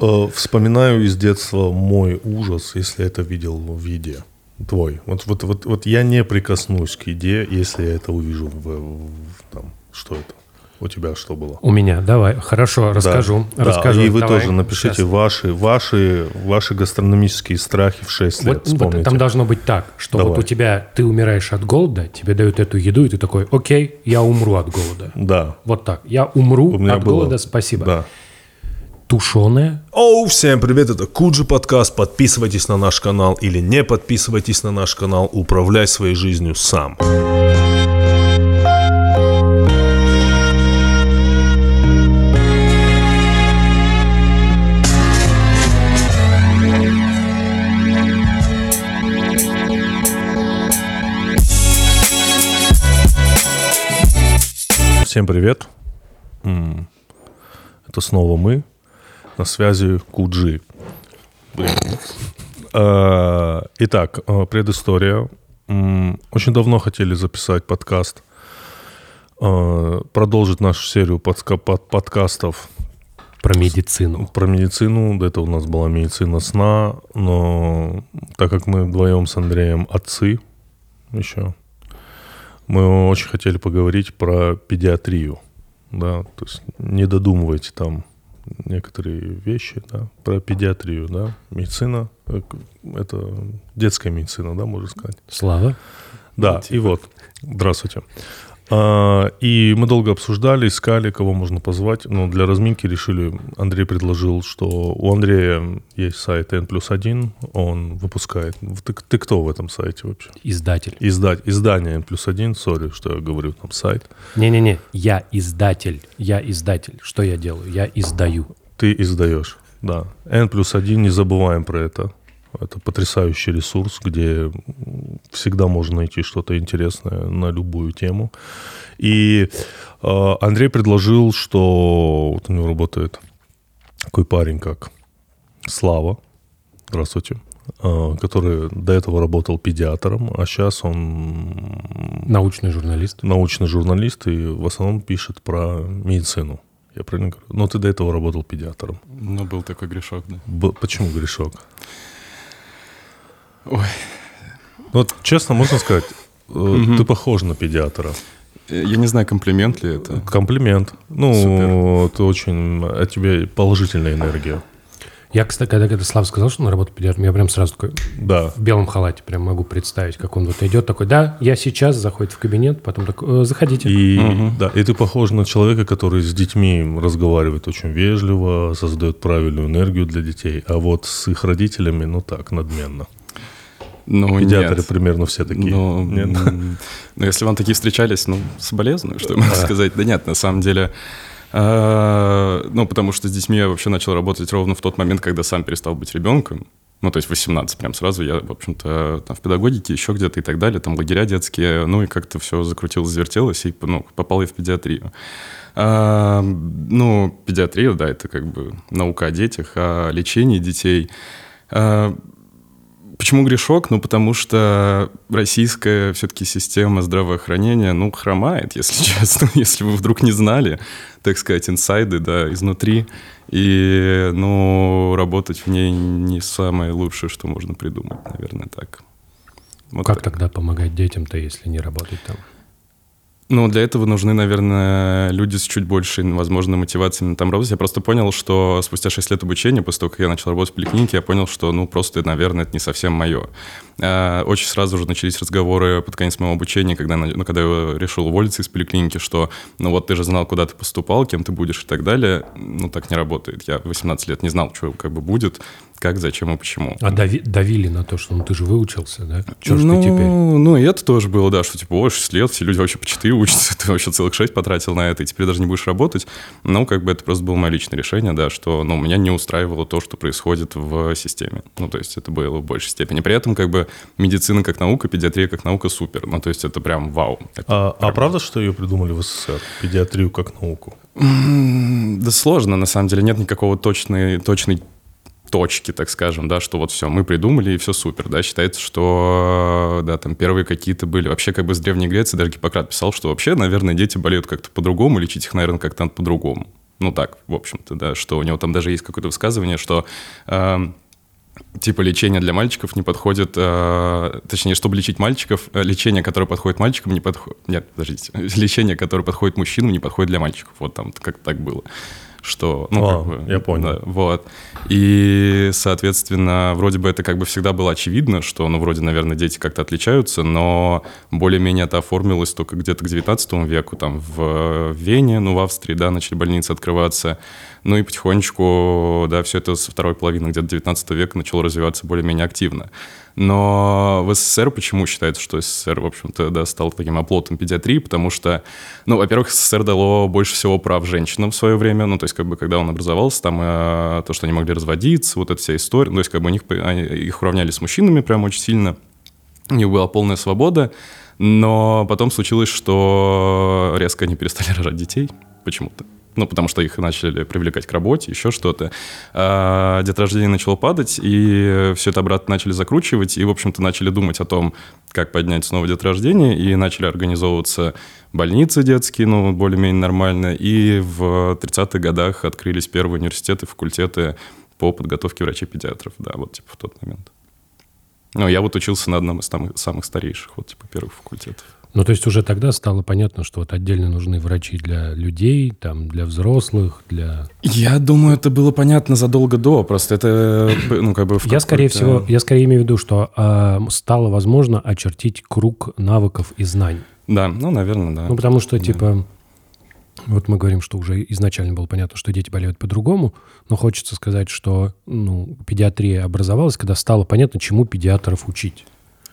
Э, Вспоминаю из детства мой ужас, если это видел в виде. Твой. Вот, вот, вот, вот я не прикоснусь к еде, если я это увижу в, в- там, что это. У тебя что было? У меня, давай, хорошо, расскажу. Да, расскажу. и вы Давай, тоже напишите ваши, ваши, ваши гастрономические страхи в 6 лет. Вот, ну, Вспомните. там должно быть так, что Давай. вот у тебя, ты умираешь от голода, тебе дают эту еду, и ты такой, окей, я умру от голода. Да. Вот так, я умру У меня от было. голода, спасибо. Да. Тушеное, Оу, всем привет, это Куджи подкаст. Подписывайтесь на наш канал или не подписывайтесь на наш канал. Управляй своей жизнью сам. Всем привет. Это снова мы. На связи Куджи. Э, Итак, э, предыстория. Очень давно хотели записать подкаст, э, продолжить нашу серию подкастов про медицину. про медицину. До этого у нас была медицина сна, но так как мы вдвоем с Андреем отцы еще, мы очень хотели поговорить про педиатрию. Да, то есть не додумывайте там некоторые вещи, да, про педиатрию, да, медицина, э, это детская медицина, да, можно сказать. Слава. Да, и вот, здравствуйте. А, И мы долго обсуждали, искали, кого можно позвать. Но для разминки решили, Андрей предложил, что у Андрея есть сайт N плюс 1, он выпускает. Ты, ты кто в этом сайте вообще? Издатель. Издать, издание N плюс 1, сори, что я говорю, там сайт. Не-не-не, я издатель. Я издатель. Что я делаю? Я издаю. Ты издаешь, да. N плюс 1, не забываем про это. Это потрясающий ресурс, где всегда можно найти что-то интересное на любую тему. И э, Андрей предложил, что вот у него работает такой парень, как Слава, здравствуйте, э, который до этого работал педиатром, а сейчас он Научный журналист. научный журналист и в основном пишет про медицину. Я правильно говорю? Но ты до этого работал педиатром. Ну, был такой грешок, да. Б- почему грешок? Ой, Ну, вот, честно, можно сказать, э, ты похож на педиатра. я не знаю, комплимент ли это. Комплимент. Ну, это очень... От тебя положительная энергия. Я, кстати, когда, когда Слав сказал, что он работает педиатром, я прям сразу такой Да. в белом халате прям могу представить, как он вот идет такой, да, я сейчас, заходит в кабинет, потом такой, «Э, заходите. И, да, и ты похож на человека, который с детьми разговаривает очень вежливо, создает правильную энергию для детей, а вот с их родителями, ну так, надменно. Ну, Педиатры нет. примерно все такие. Ну, Нет? ну, если вам такие встречались, ну, соболезную, что я могу сказать. Да нет, на самом деле... э, Ну, потому что с детьми я вообще начал работать ровно в тот момент, когда сам перестал быть ребенком. Ну, то есть 18 прям сразу. Я, в общем-то, там в педагогике, еще где-то и так далее. Там лагеря детские. Ну, и как-то все закрутилось, завертелось, и, ну, попал я в педиатрию. А, ну, педиатрия, да, это как бы наука о детях, о лечении детей. А, Почему грешок? Ну, потому что российская все-таки система здравоохранения, ну, хромает, если честно, если вы вдруг не знали, так сказать, инсайды, да, изнутри. И, ну, работать в ней не самое лучшее, что можно придумать, наверное, так. Вот как так. тогда помогать детям-то, если не работать там? Ну, для этого нужны, наверное, люди с чуть большей, возможно, мотивацией на там работать. Я просто понял, что спустя 6 лет обучения, после того, как я начал работать в поликлинике, я понял, что, ну, просто, наверное, это не совсем мое. А, Очень сразу же начались разговоры под конец моего обучения, когда, ну, когда я решил уволиться из поликлиники, что, ну, вот ты же знал, куда ты поступал, кем ты будешь и так далее. Ну, так не работает. Я в 18 лет не знал, что как бы будет, как, зачем и почему. А дави- давили на то, что ну ты же выучился, да? Че ну, ты теперь? Ну, и это тоже было, да, что типа, ой, 6 лет, все люди вообще по 4 учатся, ты вообще целых 6 потратил на это, и теперь даже не будешь работать. Ну, как бы это просто было мое личное решение, да, что, ну, меня не устраивало то, что происходит в системе. Ну, то есть это было в большей степени. При этом, как бы, медицина как наука, педиатрия как наука супер. Ну, то есть это прям вау. Это А, а правда, что ее придумали в СССР? Педиатрию как науку? Да сложно, на самом деле, нет никакого точной, точной точки, так скажем, да, что вот все, мы придумали, и все супер, да, считается, что, да, там первые какие-то были, вообще как бы с Древней Греции даже Гиппократ писал, что вообще, наверное, дети болеют как-то по-другому, лечить их, наверное, как-то по-другому. Ну так, в общем-то, да, что у него там даже есть какое-то высказывание, что эм, типа лечение для мальчиков не подходит, э, точнее, чтобы лечить мальчиков, э, лечение, которое подходит мальчикам, не подходит... Нет, подождите. Лечение, которое подходит мужчинам, не подходит для мальчиков. Вот там как так было. Что, ну, А, как бы, я понял. да, вот. И, соответственно, вроде бы это как бы всегда было очевидно, что, ну, вроде, наверное, дети как-то отличаются, но более-менее это оформилось только где-то к 19 веку, там, в Вене, ну, в Австрии, да, начали больницы открываться. Ну и потихонечку, да, все это со второй половины где-то 19 века начало развиваться более-менее активно. Но в СССР почему считается, что СССР, в общем-то, да, стал таким оплотом педиатрии? Потому что, ну, во-первых, СССР дало больше всего прав женщинам в свое время. Ну, то есть, как бы, когда он образовался, там э, то, что они могли разводиться, вот эта вся история. Ну, то есть, как бы, у них, они, их уравняли с мужчинами прям очень сильно. У них была полная свобода. Но потом случилось, что резко они перестали рожать детей почему-то ну, потому что их начали привлекать к работе, еще что-то. А деторождение начало падать, и все это обратно начали закручивать, и, в общем-то, начали думать о том, как поднять снова деторождение, и начали организовываться больницы детские, ну, более-менее нормально, и в 30-х годах открылись первые университеты, факультеты по подготовке врачей-педиатров, да, вот, типа, в тот момент. Ну, я вот учился на одном из самых, самых старейших, вот, типа, первых факультетов. Ну, то есть уже тогда стало понятно, что вот отдельно нужны врачи для людей, там, для взрослых, для... Я думаю, это было понятно задолго до, просто это, ну, как бы... я, скорее всего, я скорее имею в виду, что э, стало возможно очертить круг навыков и знаний. Да, ну, наверное, да. Ну, потому что, да. типа, вот мы говорим, что уже изначально было понятно, что дети болеют по-другому, но хочется сказать, что, ну, педиатрия образовалась, когда стало понятно, чему педиатров учить.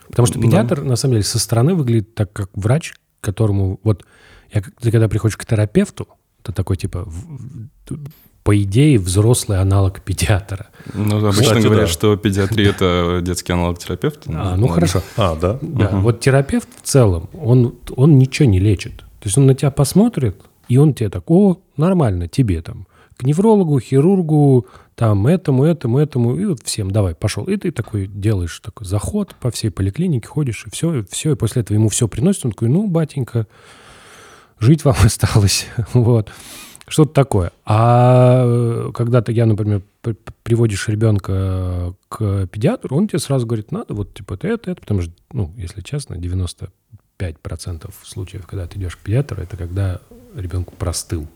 Потому что педиатр, да. на самом деле, со стороны выглядит так, как врач, которому вот... Я, ты когда приходишь к терапевту, это такой, типа, по идее, взрослый аналог педиатра. Ну, обычно Кстати, говорят, да. что педиатрия – это детский аналог терапевта. А, ну, хорошо. А, да? Да, угу. вот терапевт в целом, он, он ничего не лечит. То есть он на тебя посмотрит, и он тебе так, о, нормально, тебе там, к неврологу, хирургу, там этому, этому, этому, и вот всем, давай, пошел. И ты такой делаешь такой заход по всей поликлинике, ходишь, и все, и все, и после этого ему все приносит, он такой, ну, батенька, жить вам осталось, вот. Что-то такое. А когда ты, я, например, приводишь ребенка к педиатру, он тебе сразу говорит, надо вот типа это, это, это, потому что, ну, если честно, 95% случаев, когда ты идешь к педиатру, это когда ребенку простыл.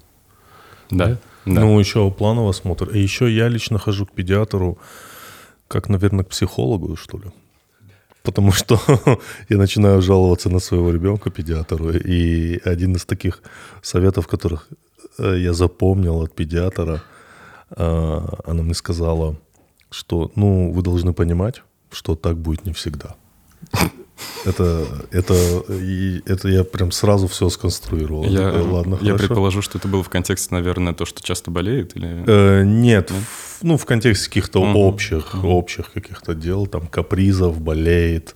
Да. да? Да. Ну, еще плановый осмотр. И еще я лично хожу к педиатру, как, наверное, к психологу, что ли. Потому что я начинаю жаловаться на своего ребенка педиатру. И один из таких советов, которых э, я запомнил от педиатра, э, она мне сказала, что, ну, вы должны понимать, что так будет не всегда. Это, это, и, это я прям сразу все сконструировал. Я, такой, Ладно, я хорошо. предположу, что это было в контексте, наверное, то, что часто болеет? Или... Э, нет, нет? В, ну, в контексте каких-то угу. общих, угу. общих каких-то дел, там, капризов, болеет,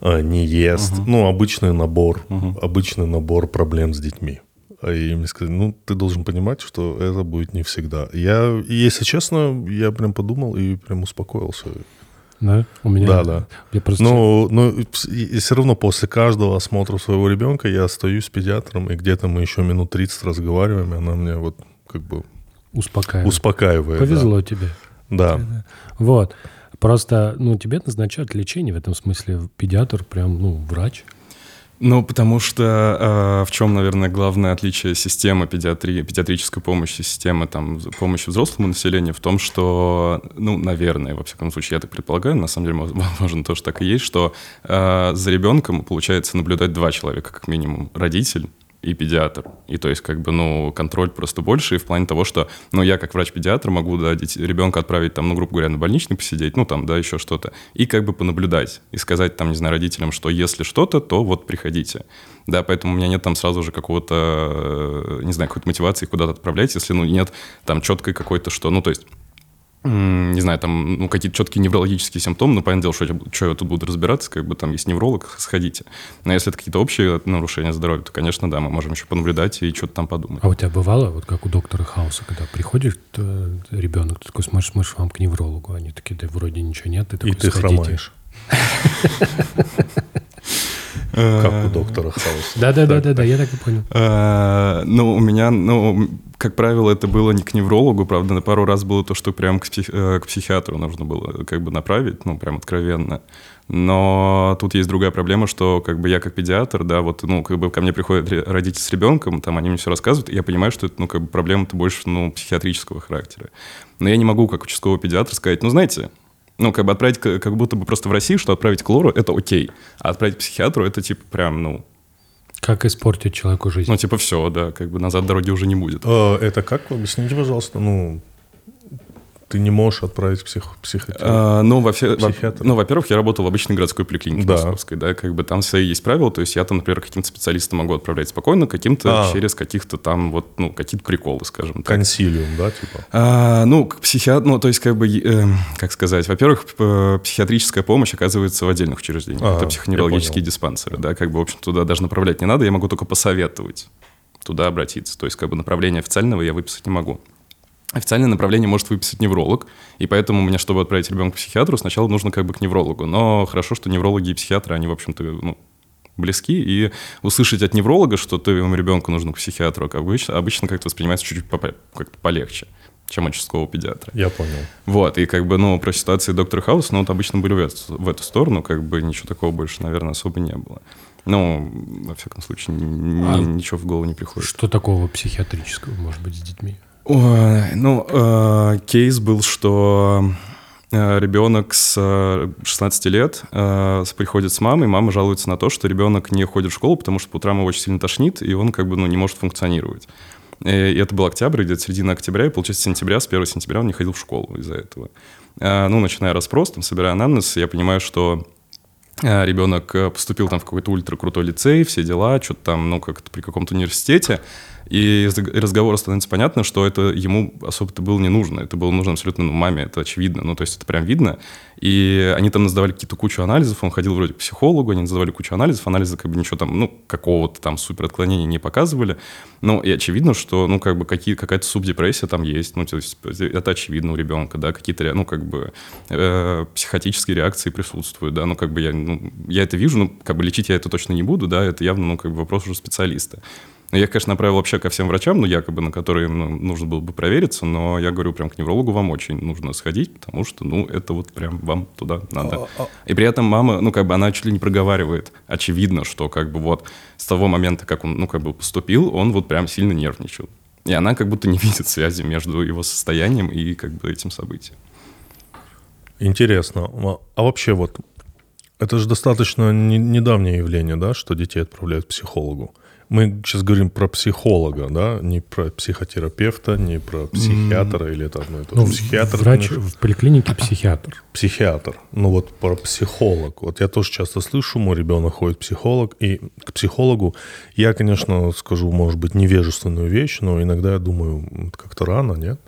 э, не ест. Угу. Ну, обычный набор, угу. обычный набор проблем с детьми. И мне сказали, ну, ты должен понимать, что это будет не всегда. Я, если честно, я прям подумал и прям успокоился. Да, у меня. Да, да. Я просто... Но, но и все равно после каждого осмотра своего ребенка я остаюсь с педиатром, и где-то мы еще минут 30 разговариваем, и она меня вот как бы успокаивает. успокаивает Повезло да. тебе. Да. Вот. Просто, ну, тебе назначают лечение в этом смысле. Педиатр прям, ну, врач. Ну, потому что э, в чем, наверное, главное отличие системы педиатрии, педиатрической помощи, системы там, помощи взрослому населению в том, что, ну, наверное, во всяком случае, я так предполагаю, на самом деле, возможно, тоже так и есть, что э, за ребенком получается наблюдать два человека, как минимум. Родитель и педиатр. И то есть, как бы, ну, контроль просто больше, и в плане того, что, ну, я как врач-педиатр могу, да, ребенка отправить, там, ну, грубо говоря, на больничный посидеть, ну, там, да, еще что-то, и как бы понаблюдать, и сказать, там, не знаю, родителям, что если что-то, то вот приходите. Да, поэтому у меня нет там сразу же какого-то, не знаю, какой-то мотивации куда-то отправлять, если, ну, нет там четкой какой-то, что, ну, то есть не знаю, там, ну, какие-то четкие неврологические симптомы, ну, понятное дело, что, что я тут буду разбираться, как бы там есть невролог, сходите. Но если это какие-то общие нарушения здоровья, то, конечно, да, мы можем еще понаблюдать и что-то там подумать. А у тебя бывало, вот как у доктора Хауса, когда приходит э, ребенок, ты такой смотришь, смотришь, вам к неврологу, они такие, да вроде ничего нет, ты такой, И ты сходите. хромаешь. Как у доктора Хауса. Да-да-да-да, я так и понял. А, Ну, у меня, ну, как правило, это было не к неврологу, правда, на пару раз было то, что прям к, псих- э, к психиатру нужно было как бы направить, ну, прям откровенно. Но тут есть другая проблема, что как бы я как педиатр, да, вот, ну, как бы ко мне приходят родители с ребенком, там они мне все рассказывают, и я понимаю, что это, ну, как бы проблема-то больше, ну, психиатрического характера. Но я не могу, как участковый педиатр, сказать, ну, знаете, ну, как бы отправить, как будто бы просто в России, что отправить к лору, это окей, а отправить к психиатру, это, типа, прям, ну, Как испортить человеку жизнь. ну, типа, все, да, как бы назад дороги уже не будет. Э, Это как? Объясните, пожалуйста. Ну, ты не можешь отправить к псих... А, ну, во-фе- во- Психиатр. ну, во-первых, я работал в обычной городской поликлинике Да. московской, да, как бы там свои есть правила, то есть я там, например, каким-то специалистам могу отправлять спокойно, каким-то А. через каких-то там вот, ну, какие-то приколы, скажем так. Консилиум, да, типа? А, ну, к психиат... ну, то есть, как бы, э, как сказать, во-первых, психиатрическая помощь оказывается в отдельных учреждениях. Ага, Это психоневрологические диспансеры, да, как бы, в общем, туда даже направлять не надо, я могу только посоветовать туда обратиться. То есть, как бы, направление официального я выписать не могу. Официальное направление может выписать невролог, и поэтому мне, чтобы отправить ребенка к психиатру, сначала нужно как бы к неврологу. Но хорошо, что неврологи и психиатры, они, в общем-то, ну, близки, и услышать от невролога, что твоему ребенку нужно к психиатру, как обычно, обычно как-то воспринимается чуть-чуть как-то полегче, чем от участкового педиатра. Я понял. Вот, и как бы, ну, про ситуации доктора Хауса, ну, вот обычно были в эту, в эту сторону, как бы ничего такого больше, наверное, особо не было. Ну, во всяком случае, н- А ничего в голову не приходит. Что такого психиатрического может быть с детьми? Ой, ну, э, кейс был, что э, ребенок с э, 16 лет э, приходит с мамой, мама жалуется на то, что ребенок не ходит в школу, потому что по утрам его очень сильно тошнит, и он как бы ну, не может функционировать. Э, И это был октябрь, где-то середина октября, и, получается, сентября, с 1 сентября он не ходил в школу из-за этого. Э, Ну, начиная расспрос, там, собирая анамнез, я понимаю, что э, ребенок э, поступил там в какой-то ультракрутой лицей, все дела, что-то там, ну, как-то при каком-то университете, и из разговора становится понятно, что это ему особо-то было не нужно. Это было нужно абсолютно ну, маме, это очевидно. Ну, то есть это прям видно. И они там сдавали какие-то кучу анализов, он ходил вроде к психологу, они сдавали кучу анализов, анализы как бы ничего там, ну, какого-то там супер отклонения не показывали. Ну, и очевидно, что, ну, как бы какие, какая-то субдепрессия там есть. Ну, то есть это очевидно у ребенка, да, какие-то, ну, как бы э, психотические реакции присутствуют, да, ну, как бы я, ну, я это вижу, ну, как бы лечить я это точно не буду, да, это явно, ну, как бы вопрос уже специалиста. Ну, Я, конечно, направил вообще ко всем врачам, ну, якобы, на которые ну, нужно было бы провериться, но я говорю, прям к неврологу вам очень нужно сходить, потому что, ну, это вот прям вам туда надо. И при этом мама, ну, как бы она чуть ли не проговаривает, очевидно, что как бы вот с того момента, как он, ну, как бы поступил, он вот прям сильно нервничал. И она как будто не видит связи между его состоянием и как бы этим событием. Интересно. А- А вообще вот, это же достаточно не- недавнее явление, да, что детей отправляют к психологу. Мы сейчас говорим про психолога, да, не про психотерапевта, не про психиатра, или это одно и то же. Ну, Психиатр, врач конечно, в поликлинике психиатр. психиатр. Ну вот про психолог. Вот я тоже часто слышу, мой ребенок ходит к психолог, и к психологу я, конечно, скажу, может быть, невежественную вещь, но иногда я думаю, как-то рано, нет?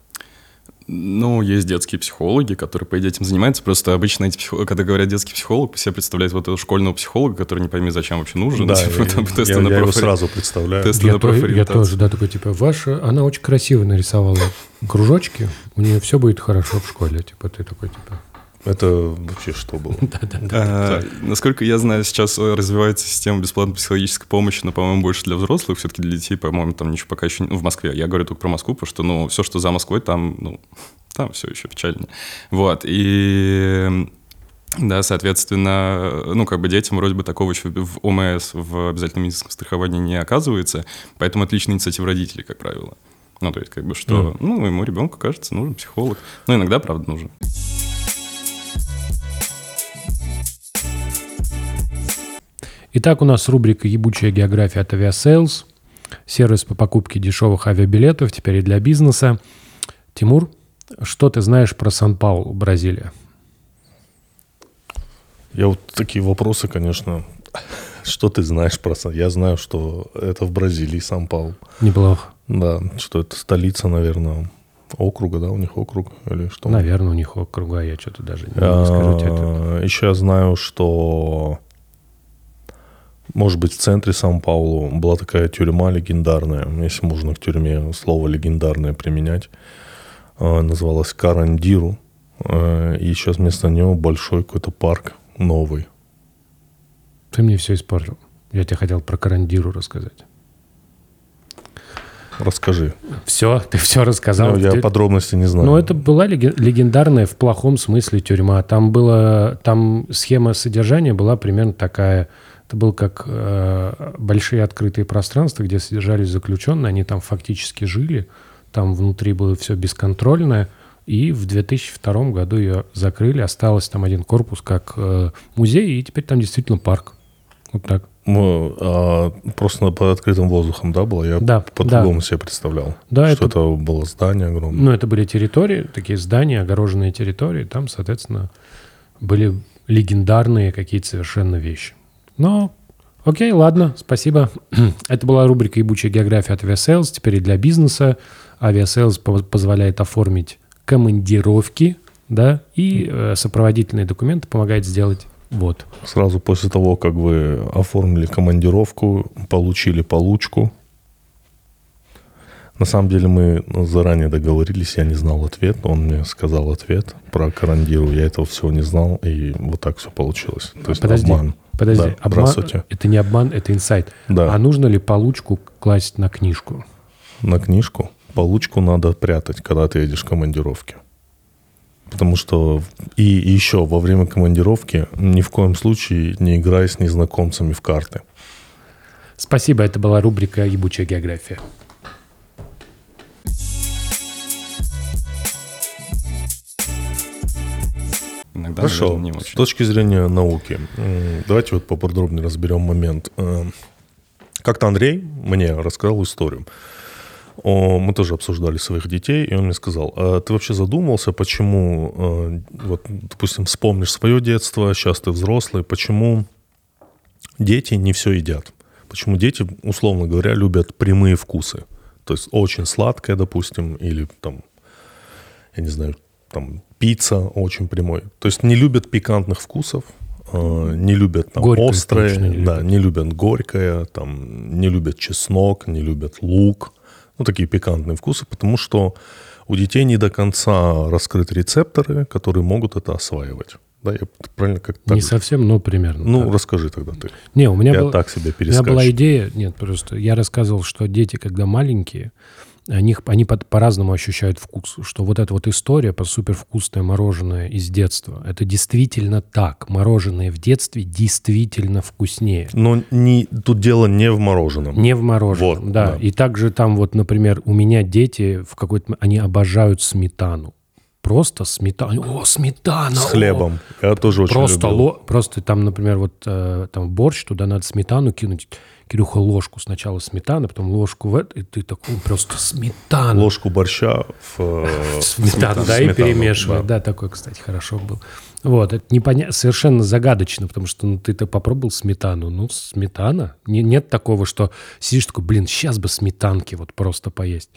Ну, есть детские психологи, которые, по идее, этим занимаются. Просто обычно эти психологи, когда говорят детский психолог, все представляют вот этого школьного психолога, который не пойми, зачем вообще нужен. Да, Типа, я, там тесты я- на я его сразу представляю. Тесты Я, на то- я тоже, да, такой, типа, ваша, она очень красиво нарисовала кружочки, у нее все будет хорошо в школе. Типа, ты такой, типа, Это вообще что было? А, Насколько я знаю, сейчас э, развивается система бесплатной психологической помощи, но, по-моему, больше для взрослых, все-таки для детей, по-моему, там ничего пока еще не... ну, в Москве. Я говорю только про Москву, потому что, ну, все, что за Москвой, там, ну, там все еще печально. Вот, и... Да, соответственно, ну, как бы детям вроде бы такого еще в ОМС, в обязательном медицинском страховании не оказывается, поэтому отличная инициатива родителей, как правило. Ну, то есть, как бы, что, ну, моему ребенку, кажется, нужен психолог. Ну, иногда, правда, нужен. Итак, у нас рубрика «Ебучая география» от Aviasales. Сервис по покупке дешевых авиабилетов, теперь и для бизнеса. Тимур, что ты знаешь про Сан-Паулу, Бразилия? Я вот такие вопросы, конечно. Что ты знаешь про Сан? Я знаю, что это в Бразилии, Сан-Паул. Неплохо. Да, что это столица, наверное, округа, да, у них округ или что? Наверное, у них округа, я что-то даже не скажу тебе. А, Еще я знаю, что, может быть, в центре Сан-Паулу была такая тюрьма легендарная, если можно к тюрьме слово легендарное применять, А, называлась Карандиру. А, И сейчас вместо него большой какой-то парк новый. Ты мне все испортил. Я тебе хотел про Карандиру рассказать. Расскажи. Все, ты все рассказал. Ну, я Ты- подробности не знаю. Ну, это была леге- легендарная в плохом смысле тюрьма. Там было, там схема содержания была примерно такая. Это был как э, большие открытые пространства, где содержались заключенные. Они там фактически жили. Там внутри было все бесконтрольное. И в 2002 году ее закрыли. Осталось там один корпус как э, музей, и теперь там действительно парк. Вот так. Ну, а, просто под открытым воздухом, да, было? Я Да, по-другому себе представлял. Да, что это- это... было здание огромное. Ну, это были территории, такие здания, огороженные территории. Там, соответственно, были легендарные какие-то совершенно вещи. Но, окей, ладно, спасибо. Это была рубрика «Ебучая география» от Aviasales. Теперь и для бизнеса. По- позволяет оформить командировки, да, и э, сопроводительные документы помогает сделать вот. Сразу после того, как вы оформили командировку, получили получку. На самом деле мы заранее договорились, я не знал ответ, он мне сказал ответ про Карандиру, я этого всего не знал, и вот так все получилось. То есть Подожди, обман. Подожди. Да, обман- здравствуйте. Это не обман, это инсайт. Да. А нужно ли получку класть на книжку? На книжку получку надо прятать, когда ты едешь в командировке. Потому что и, и еще во время командировки ни в коем случае не играй с незнакомцами в карты. Спасибо, это была рубрика «Ебучая география». Иногда, Хорошо. наверное, не С очень. точки зрения науки, давайте вот поподробнее разберем момент. Э, Как-то Андрей мне рассказал историю. О, Мы тоже обсуждали своих детей, и он мне сказал, «А ты вообще задумывался, почему, э, вот, допустим, вспомнишь свое детство, сейчас ты взрослый, почему дети не все едят? Почему дети, условно говоря, любят прямые вкусы? То есть очень сладкое, допустим, или там я не знаю, там пицца очень прямой. То есть не любят пикантных вкусов, э, не любят там Горькое острое, не да, любят. не любят горькое, там не любят чеснок, не любят лук, ну такие пикантные вкусы, потому что у детей не до конца раскрыты рецепторы, которые могут это осваивать. Да, я правильно как Не совсем, но примерно. Ну, так. расскажи тогда ты. не, у меня, я был- так себе у меня была идея, нет, просто я рассказывал, что дети, когда маленькие, они, они под- по-разному ощущают вкус. Что вот эта вот история про супервкусное мороженое из детства, это действительно так. Мороженое в детстве действительно вкуснее. Но не, тут дело не в мороженом. Не в мороженом, Вот, да. да. И также там вот, например, у меня дети в какой-то... Они обожают сметану. Просто сметану. О, сметана! С о! хлебом. Я тоже очень Просто, любил. ло- просто там, например, вот э, там борщ, туда надо сметану кинуть. Кирюха, ложку сначала сметаны, потом ложку в это, и ты такой, просто сметана. Ложку борща в... э, Сметану, да, и сметану, перемешивать. Да. такой, кстати, хорошо был. Вот, это непоня... совершенно загадочно, потому что ну, ты-то попробовал сметану. Ну, сметана. Не- нет такого, что сидишь такой, блин, сейчас бы сметанки вот просто поесть.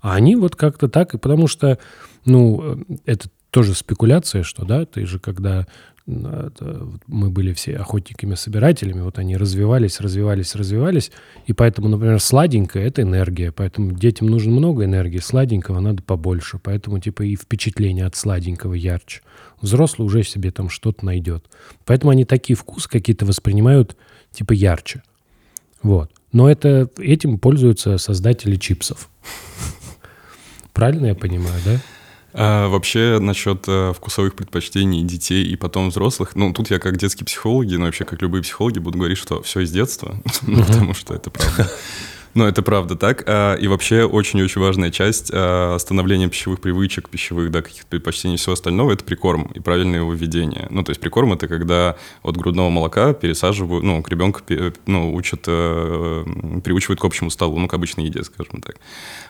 А они вот как-то так, и потому что, ну, э, это тоже спекуляция, что, да, ты же когда мы были все охотниками-собирателями, вот они развивались, развивались, развивались, и поэтому, например, сладенькое – это энергия, поэтому детям нужно много энергии, сладенького надо побольше, поэтому типа и впечатление от сладенького ярче. Взрослый уже себе там что-то найдет. Поэтому они такие вкусы какие-то воспринимают типа ярче. Вот. Но это, этим пользуются создатели чипсов. Правильно я понимаю, да? А вообще насчет э, вкусовых предпочтений детей и потом взрослых, ну тут я как детские психологи, но вообще как любые психологи буду говорить, что все из детства, ну, потому что это правда. Но это правда так. А, И вообще очень-очень важная часть а, становления пищевых привычек, пищевых, да, каких-то предпочтений и всего остального – это прикорм и правильное его введение. Ну, то есть прикорм – это когда от грудного молока пересаживают, ну, к ребенку, ну, учат, э, приучивают к общему столу, ну, к обычной еде, скажем так.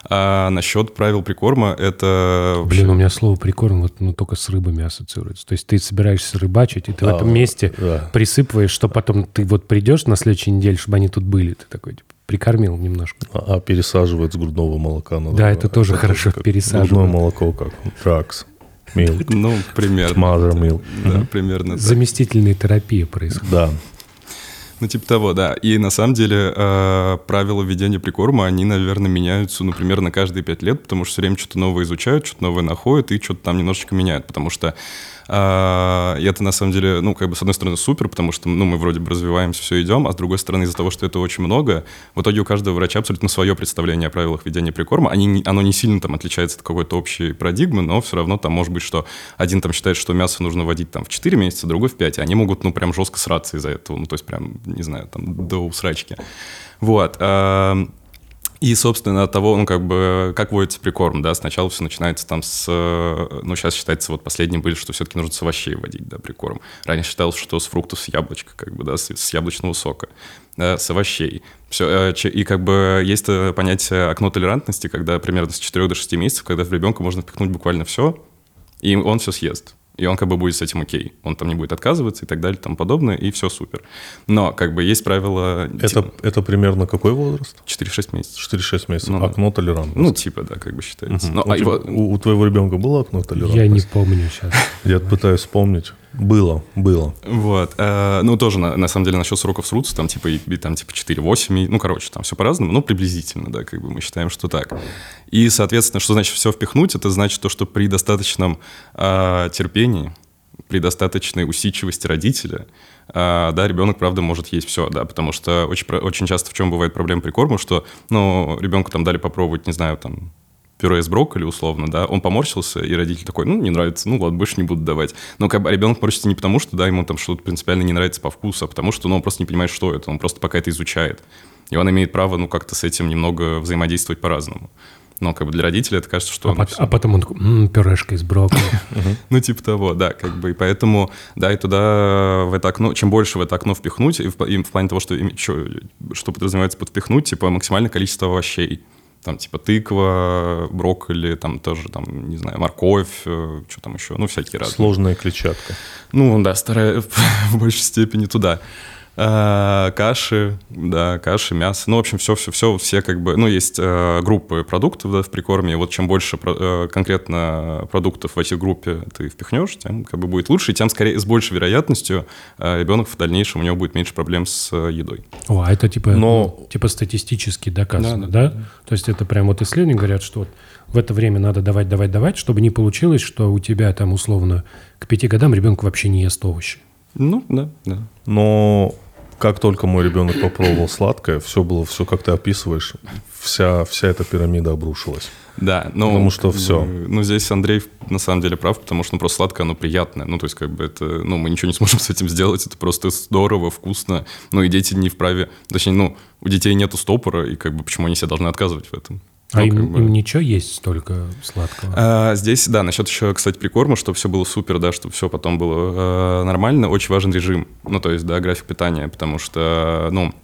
А насчет правил прикорма – это... вообще- Блин, у меня слово прикорм вот ну, только с рыбами ассоциируется. То есть ты собираешься рыбачить, и ты в А, этом месте да. присыпываешь, что потом ты вот придешь на следующей неделе, чтобы они тут были. Ты такой, типа, прикормил немножко. А, а пересаживать с грудного молока на Да, это тоже хорошо, как пересаживать. Грудное молоко как? Drugs. Milk. Ну, примерно. Mother milk. Да, примерно. Заместительная терапия происходит. Да. Ну, типа того, да. И на самом деле э, правила введения прикорма, они, наверное, меняются, ну, примерно каждые пять лет, потому что все время что-то новое изучают, что-то новое находят и что-то там немножечко меняют, потому что и это на самом деле, ну, как бы, с одной стороны, супер, потому что, ну, мы вроде бы развиваемся, все идем, а с другой стороны, из-за того, что это очень много, в итоге у каждого врача абсолютно свое представление о правилах ведения прикорма. Они, оно не сильно там отличается от какой-то общей парадигмы, но все равно там может быть, что один там считает, что мясо нужно вводить там в 4 месяца, другой в 5, и они могут, ну, прям жестко сраться из-за этого, ну, то есть прям, не знаю, там, до усрачки. Вот. И, собственно, от того, ну, как бы, как вводится прикорм, да, сначала все начинается там с, ну, сейчас считается, вот последние были, что все-таки нужно с овощей вводить, да, прикорм. Ранее считалось, что с фруктов, с яблочка, как бы, да, с, с яблочного сока, да, с овощей. Все, э, и как бы есть понятие окно толерантности, когда примерно с 4 до 6 месяцев, когда в ребенка можно впихнуть буквально все, и он все съест и он как бы будет с этим окей. Он там не будет отказываться и так далее, и тому подобное, и все супер. Но как бы есть правило... Это, типа, это примерно какой возраст? 4-6 месяцев. 4-6 месяцев. Ну, окно толерантности. Ну, типа, да, как бы считается. Угу. Но, у, а его... у, у твоего ребенка было окно толерантности? Я не помню сейчас. Я пытаюсь вспомнить. Было, было. Вот. Э, ну, тоже, на, на самом деле, насчет сроков срутся, там, типа, и, там, типа, 4-8, ну, короче, там все по-разному, ну, приблизительно, да, как бы мы считаем, что так. И, соответственно, что значит все впихнуть? Это значит то, что при достаточном э, терпении, при достаточной усидчивости родителя, а, да, ребенок, правда, может есть все, да, потому что очень, очень часто в чем бывает проблема при корму, что, ну, ребенку там дали попробовать, не знаю, там, пюре из брокколи, условно, да, он поморщился, и родитель такой, ну, не нравится, ну, ладно, больше не буду давать. Но как бы ребенок морщится не потому, что, да, ему там что-то принципиально не нравится по вкусу, а потому что, ну, он просто не понимает, что это, он просто пока это изучает. И он имеет право, ну, как-то с этим немного взаимодействовать по-разному. Но как бы для родителей это кажется, что... А, по- а потом он такой, м-м, пюрешка из брокколи. Ну, типа того, да, как бы, и поэтому, да, и туда в это окно, чем больше в это окно впихнуть, и в, плане того, что, что подразумевается под впихнуть, типа максимальное количество овощей, там типа тыква, брокколи, там тоже, там, не знаю, морковь, э, что там еще, ну, всякие разные. Сложная клетчатка. Ну, да, старая в большей степени туда. Э, каши, да, каши, мясо. Ну, в общем, все, все, все, все как бы, ну, есть э, группы продуктов да, в прикорме, и вот чем больше э, конкретно продуктов в этой группе ты впихнешь, тем как бы будет лучше, и тем скорее с большей вероятностью э, ребенок в дальнейшем у него будет меньше проблем с э, едой. О, а это типа, Но... ну, типа статистически доказано, да, да, да? То есть это прям вот исследования говорят, что вот в это время надо давать, давать, давать, чтобы не получилось, что у тебя там условно к пяти годам ребенок вообще не ест овощи. Ну, да, да. Но как только мой ребенок попробовал сладкое, все было, все как ты описываешь, вся, вся эта пирамида обрушилась. Да, ну... Потому что все. Ну, здесь Андрей на самом деле прав, потому что ну, просто сладкое, оно приятное. Ну, то есть, как бы это... Ну, мы ничего не сможем с этим сделать, это просто здорово, вкусно. Ну, и дети не вправе... Точнее, ну, у детей нету стопора, и как бы почему они себя должны отказывать в этом? А ну, им, бы... им ничего есть столько сладкого? А, здесь, да, насчет еще, кстати, прикорма, чтобы все было супер, да, чтобы все потом было э, нормально, очень важен режим, ну, то есть, да, график питания, потому что, ну,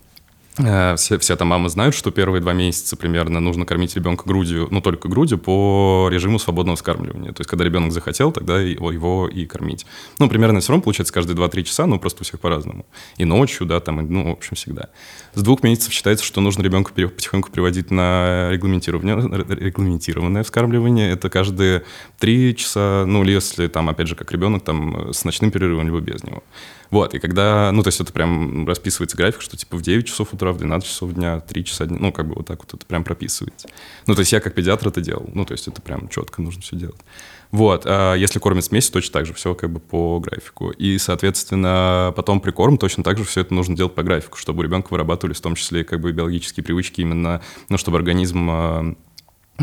все, все там мамы знают, что первые два месяца примерно нужно кормить ребенка грудью, ну только грудью по режиму свободного скармливания. То есть, когда ребенок захотел, тогда его, его и кормить. Ну, примерно все равно получается каждые 2-3 часа, но просто у всех по-разному. И ночью, да, там, ну, в общем, всегда. С двух месяцев считается, что нужно ребенка потихоньку приводить на регламентированное, регламентированное вскармливание. Это каждые 3 часа, ну, если там, опять же, как ребенок, там, с ночным перерывом, либо без него. Вот, и когда, ну, то есть это прям расписывается график, что типа в 9 часов утра, в 12 часов дня, 3 часа дня, ну, как бы вот так вот это прям прописывается. Ну, то есть я как педиатр это делал, ну, то есть это прям четко нужно все делать. Вот, а если кормят смеси, точно так же, все как бы по графику. И, соответственно, потом прикорм точно так же все это нужно делать по графику, чтобы у ребенка вырабатывались в том числе как бы биологические привычки именно, ну, чтобы организм а,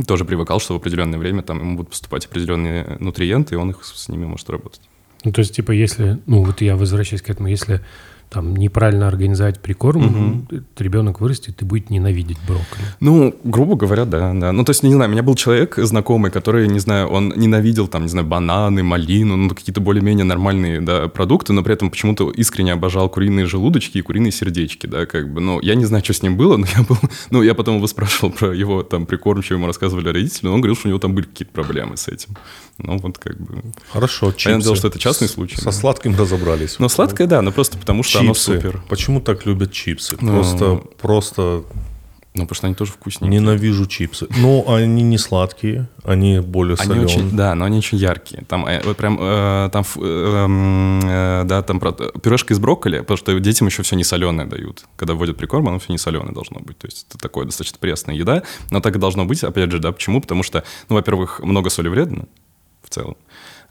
тоже привыкал, что в определенное время там ему будут поступать определенные нутриенты, и он их с ними может работать. Ну, то есть, типа, если, ну, вот я возвращаюсь к этому, если там неправильно организовать прикорм, угу. ребенок вырастет и будет ненавидеть брокколи. Ну, грубо говоря, да, да. Ну, то есть, не знаю, у меня был человек знакомый, который, не знаю, он ненавидел там, не знаю, бананы, малину, ну, какие-то более-менее нормальные, да, продукты, но при этом почему-то искренне обожал куриные желудочки и куриные сердечки, да, как бы, ну, я не знаю, что с ним было, но я был, ну, я потом его спрашивал про его там прикорм, что ему рассказывали родители, но он говорил, что у него там были какие-то проблемы с этим. Ну, вот как бы... Хорошо, чипсы. Я делал, что это частный случай. Со да. сладким разобрались. Ну, сладкое, да, но просто потому что чипсы. супер. Почему так любят чипсы? Ну... Просто, просто Ну, потому что они тоже вкусненькие. Ненавижу чипсы. Но они не сладкие, они более Они соленые. очень, да, но они очень яркие. Там э, прям, э, там, э, эм, э, да, там пюрешка из брокколи, потому что детям еще все не соленое дают. Когда вводят прикорм, оно все не соленое должно быть. То есть это такое достаточно пресная еда, но так и должно быть. Опять же, да, почему? Потому что, ну, во-первых, много соли вредно в целом.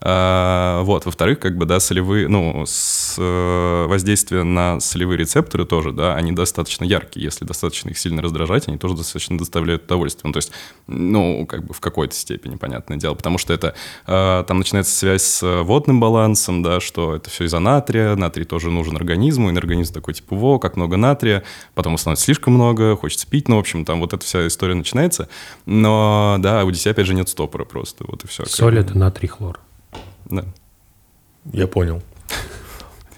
А, вот, во-вторых, как бы, да, солевые, ну, с, э, воздействие на солевые рецепторы тоже, да, они достаточно яркие. Если достаточно их сильно раздражать, они тоже достаточно доставляют удовольствие. Ну, то есть, ну, как бы в какой-то степени, понятное дело, потому что это, э, там начинается связь с водным балансом, да, что это все из-за натрия, натрий тоже нужен организму, и организм такой, типа, во, как много натрия, потом становится слишком много, хочется пить, ну, в общем, там вот эта вся история начинается, но, да, у детей, опять же, нет стопора просто, вот и все. Соль – это натрий хлор. Да. Я понял.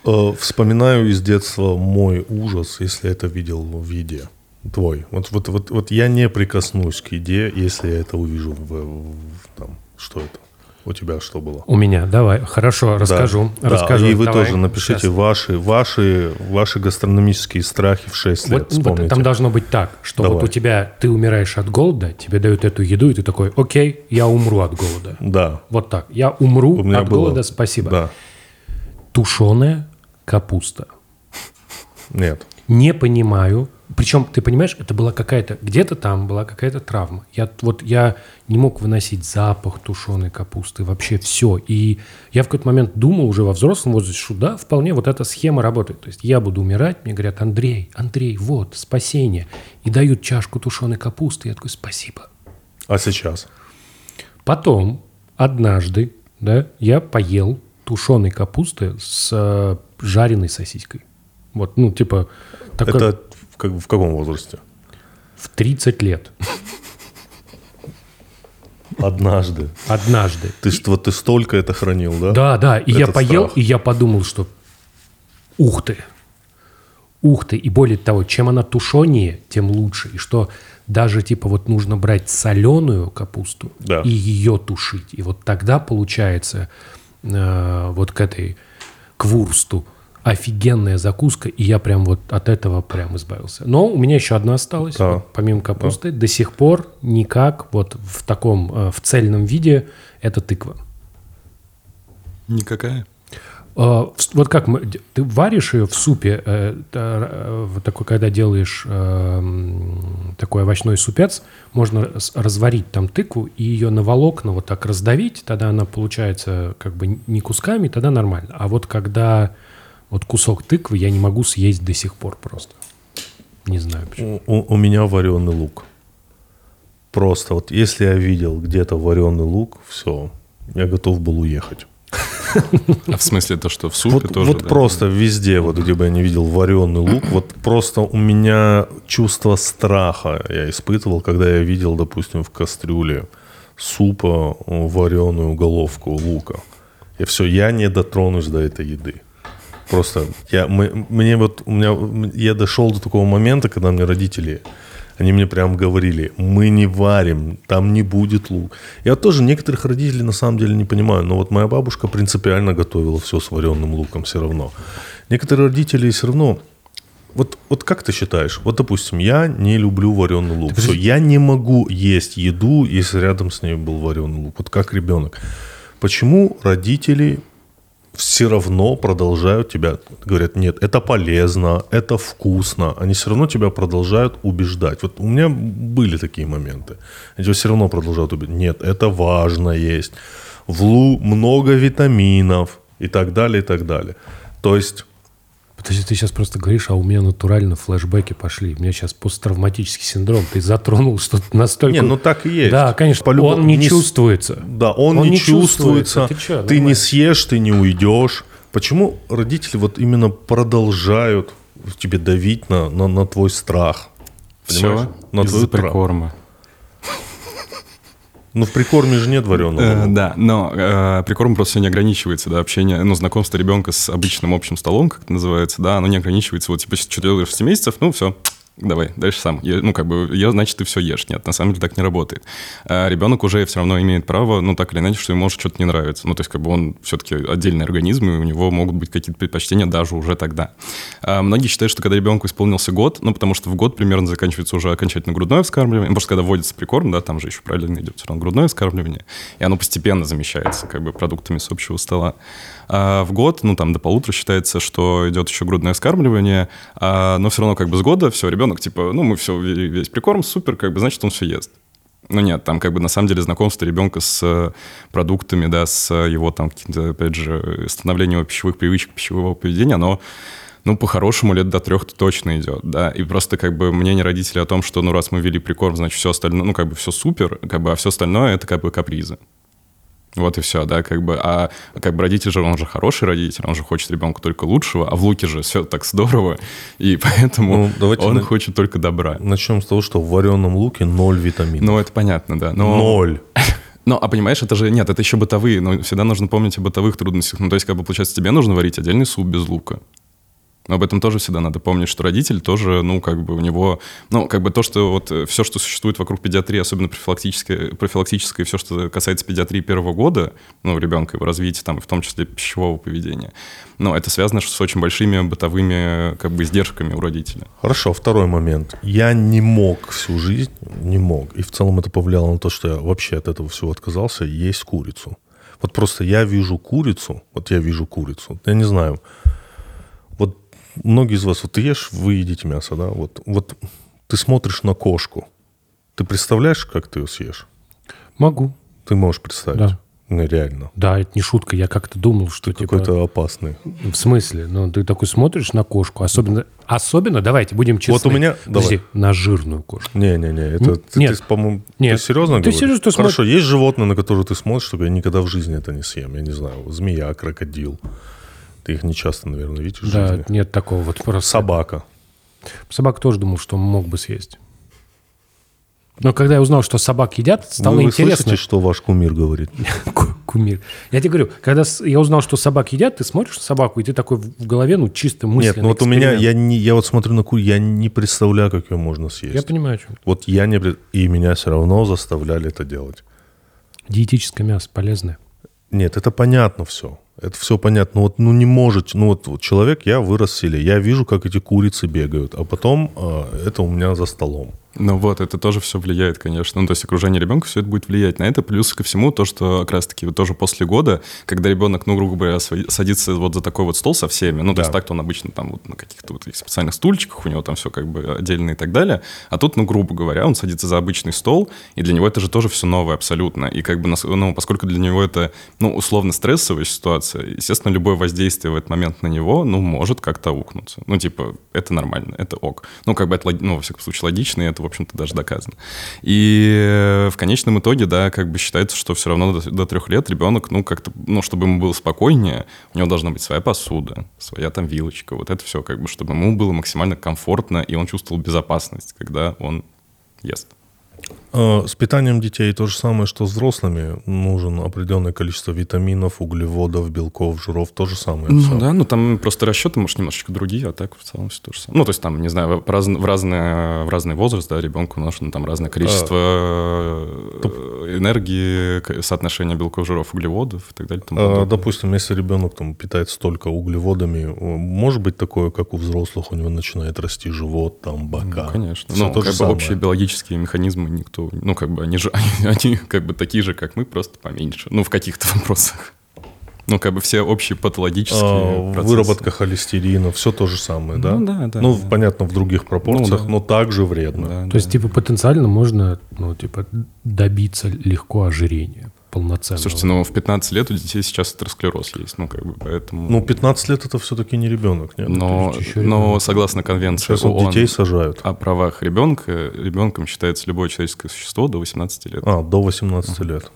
Э, Вспоминаю из детства мой ужас, если это видел в виде. Твой. Вот, вот, вот, вот я не прикоснусь к еде, если я это увижу в, в- там, что это? У тебя что было? У меня, давай, хорошо, расскажу. Да, расскажу. и вы Давай, тоже напишите ваши, ваши, ваши гастрономические страхи в 6 лет. Вот, вот Вспомните. там должно быть так, что Давай. вот у тебя ты умираешь от голода, тебе дают эту еду, и ты такой, окей, я умру от голода. Да. Вот так. Я умру от было. голода, спасибо. Да. Тушеная капуста. Нет. Не понимаю. Причем, ты понимаешь, это была какая-то, где-то там была какая-то травма. Я вот я не мог выносить запах тушеной капусты, вообще все. И я в какой-то момент думал уже во взрослом возрасте, что да, вполне вот эта схема работает. То есть я буду умирать, мне говорят, Андрей, Андрей, вот, спасение. И дают чашку тушеной капусты. Я такой, спасибо. А сейчас? Потом, однажды, да, я поел тушеной капусты с э, жареной сосиской. Вот, ну, типа, такой Это в, как- в каком возрасте? в 30 лет. Однажды. Однажды. Ты, что, вот ты столько это хранил, да? Да, да. И я поел, страх. и я подумал, что ух ты, ух ты. И более того, чем она тушенее, тем лучше. И что даже типа вот нужно брать соленую капусту Да. и ее тушить. И вот тогда получается э, вот к этой к вурсту офигенная закуска, и я прям вот от этого прям избавился. Но у меня еще одна осталась, Да. вот помимо капусты. До сих пор никак вот в таком, э, в цельном виде это тыква. Никакая. В- Вот как мы, ты варишь ее в супе, э, э, вот такой, когда делаешь э, м, такой овощной супец, можно раз- разварить там тыкву и ее на волокна вот так раздавить, тогда она получается как бы не кусками, тогда нормально. А вот когда вот кусок тыквы я не могу съесть до сих пор просто. Не знаю почему. У, у- меня вареный лук. Просто вот если я видел где-то вареный лук, все, я готов был уехать. А в смысле то, что в супе Вот, тоже, вот да? просто везде, вот где бы я не видел вареный лук, вот просто у меня чувство страха я испытывал, когда я видел, допустим, в кастрюле супа вареную головку лука. И все, я не дотронусь до этой еды. Просто я, мы- мне вот, у меня, я дошел до такого момента, когда мне родители, они мне прям говорили, мы не варим, там не будет лук. Я тоже некоторых родителей на самом деле не понимаю, но вот моя бабушка принципиально готовила все с вареным луком все равно. Некоторые родители все равно, вот, вот как ты считаешь, вот допустим, я не люблю вареный лук, все, я не могу есть еду, если рядом с ней был вареный лук, вот как ребенок. Почему родители все равно продолжают тебя, говорят, нет, это полезно, это вкусно. Они все равно тебя продолжают убеждать. Вот у меня были такие моменты. Они тебя все равно продолжают убеждать. Нет, это важно есть. В лу много витаминов и так далее, и так далее. То есть Подожди, ты сейчас просто говоришь, а у меня натурально флешбеки пошли. У меня сейчас посттравматический синдром. Ты затронул что-то настолько... Не, ну так и есть. Да, конечно. По-любому он не, не чувствуется. Да, он, Он не, не чувствуется. чувствуется. Ты чё, ты не съешь, ты не уйдешь. Почему родители вот именно продолжают в тебе давить на, на, на твой страх? Понимаешь? Все На из-за прикорма. Ну, в прикорме же нет вареного. Э, да, но э, прикорм просто не ограничивается, да, общение, ну, знакомство ребенка с обычным общим столом, как это называется, да, оно не ограничивается, вот, типа, 4-6 месяцев, ну, все, давай, дальше сам. Я, ну, как бы, я, значит, ты все ешь. Нет, на самом деле так не работает. А ребенок уже все равно имеет право, ну, так или иначе, что ему может что-то не нравится. Ну, то есть, как бы он все-таки отдельный организм, и у него могут быть какие-то предпочтения даже уже тогда. А многие считают, что когда ребенку исполнился год, ну, потому что в год примерно заканчивается уже окончательно грудное вскармливание, потому что когда вводится прикорм, да, там же еще параллельно идет все равно грудное вскармливание, и оно постепенно замещается, как бы, продуктами с общего стола. А в год, ну, там, до полутора считается, что идет еще грудное вскармливание, а, но все равно, как бы, с года все, ребенок, типа, ну, мы все, весь прикорм, супер, как бы, значит, он все ест. Ну нет, там как бы на самом деле знакомство ребенка с э, продуктами, да, с его там каким-то, опять же, становлением пищевых привычек, пищевого поведения, оно ну, по-хорошему, лет до трех точно идет, да, и просто как бы мнение родителей о том, что, ну, раз мы ввели прикорм, значит, все остальное, ну, как бы все супер, как бы, а все остальное это как бы капризы. Вот и все, да, как бы, а как бы родитель же, он же хороший родитель, он же хочет ребенку только лучшего, а в Луке же все так здорово, и поэтому ну, он на... хочет только добра. Начнем с того, что в вареном луке ноль витаминов. Ну, это понятно, да. Но... Ноль. Ну, а понимаешь, это же, нет, это еще бытовые, но всегда нужно помнить о бытовых трудностях. Ну, то есть, как бы, получается, тебе нужно варить отдельный суп без лука. Но об этом тоже всегда надо помнить, что родитель тоже, ну, как бы у него, ну, как бы то, что вот э, все, что существует вокруг педиатрии, особенно профилактическое, профилактическое, все, что касается педиатрии первого года, ну, ребенка, его развития, там, в том числе пищевого поведения, ну, это связано с очень большими бытовыми, как бы, издержками у родителя. Хорошо, второй момент. Я не мог всю жизнь, не мог, и в целом это повлияло на то, что я вообще от этого всего отказался, есть курицу. Вот просто я вижу курицу, вот я вижу курицу, я не знаю, многие из вас, вот ты ешь, вы едите мясо, да, вот, вот ты смотришь на кошку, ты представляешь, как ты ее съешь? Могу. Ты можешь представить? Да. Ну, реально. Да, это не шутка. Я как-то думал, что типа... Какой-то опасный. В смысле? Ну, ты такой смотришь на кошку, особенно... Особенно, давайте, будем честны. Вот у меня... Подожди, давай. на жирную кошку. Не-не-не, это... Ты, нет. Ты, по-моему, нет. ты серьезно ты говоришь? Серьезно, ты Хорошо, смотри... есть животные, на которые ты смотришь, что я никогда в жизни это не съем. Я не знаю, змея, крокодил. Ты их не часто, наверное, видишь в Да, жизни. нет такого вот просто. Собака. Собака тоже думал, что мог бы съесть. Но когда я узнал, что собак едят, стало вы, интересно. Вы слышите, что ваш кумир говорит? кумир. Я тебе говорю, когда я узнал, что собак едят, ты смотришь на собаку, и ты такой в голове, ну, чисто мысленный Нет, ну вот у меня, я, не, я вот смотрю на курь, я не представляю, как ее можно съесть. Я понимаю, о чем. Вот я не... И меня все равно заставляли это делать. Диетическое мясо полезное. Нет, это понятно все. Это все понятно. Вот, ну не может, ну вот, вот человек, я вырос в селе, я вижу, как эти курицы бегают, а потом э, это у меня за столом. Ну вот, это тоже все влияет, конечно. Ну, то есть окружение ребенка все это будет влиять на это. Плюс ко всему то, что как раз-таки вот тоже после года, когда ребенок, ну, грубо говоря, садится вот за такой вот стол со всеми, ну, да. то есть так-то он обычно там вот на каких-то вот специальных стульчиках, у него там все как бы отдельно и так далее. А тут, ну, грубо говоря, он садится за обычный стол, и для него это же тоже все новое абсолютно. И как бы, ну, поскольку для него это, ну, условно стрессовая ситуация, естественно, любое воздействие в этот момент на него, ну, может как-то укнуться. Ну, типа, это нормально, это ок. Ну, как бы это, ну, во всяком случае, логично, и это, в общем-то, даже доказано. И э, в конечном итоге, да, как бы считается, что все равно до, трех лет ребенок, ну, как-то, ну, чтобы ему было спокойнее, у него должна быть своя посуда, своя там вилочка, вот это все, как бы, чтобы ему было максимально комфортно, и он чувствовал безопасность, когда он ест. А, с питанием детей то же самое, что с взрослыми. Нужен определенное количество витаминов, углеводов, белков, жиров. То же самое. Ну все. да, ну там просто расчеты, может, немножечко другие, а так в целом все то же самое. Ну, то есть там, не знаю, в, раз, в, разное, в разный возраст, да, ребенку нужно там разное количество а, энергии, соотношение белков, жиров, углеводов и так далее. А, допустим, если ребенок там питается только углеводами, может быть такое, как у взрослых, у него начинает расти живот, там, бока. Ну, конечно. Все ну, как бы самое. общие биологические механизмы никто ну, как бы они же, они, они как бы такие же, как мы, просто поменьше. Ну, в каких-то вопросах. Ну, как бы все общие патологические а, процессы. Выработка холестерина, все то же самое, да? Ну, да, да. Ну, да. понятно, в других пропорциях, ну, да. но также вредно. Да, то да. есть, типа, потенциально можно, ну, типа, добиться легко ожирения полноценного. Слушайте, ну в 15 лет у детей сейчас атеросклероз есть, ну как бы поэтому... Ну 15 лет это все-таки не ребенок, нет? Но, но согласно конвенции сейчас ООН детей сажают. о правах ребенка, ребенком считается любое человеческое существо до 18 лет. А, до 18 лет.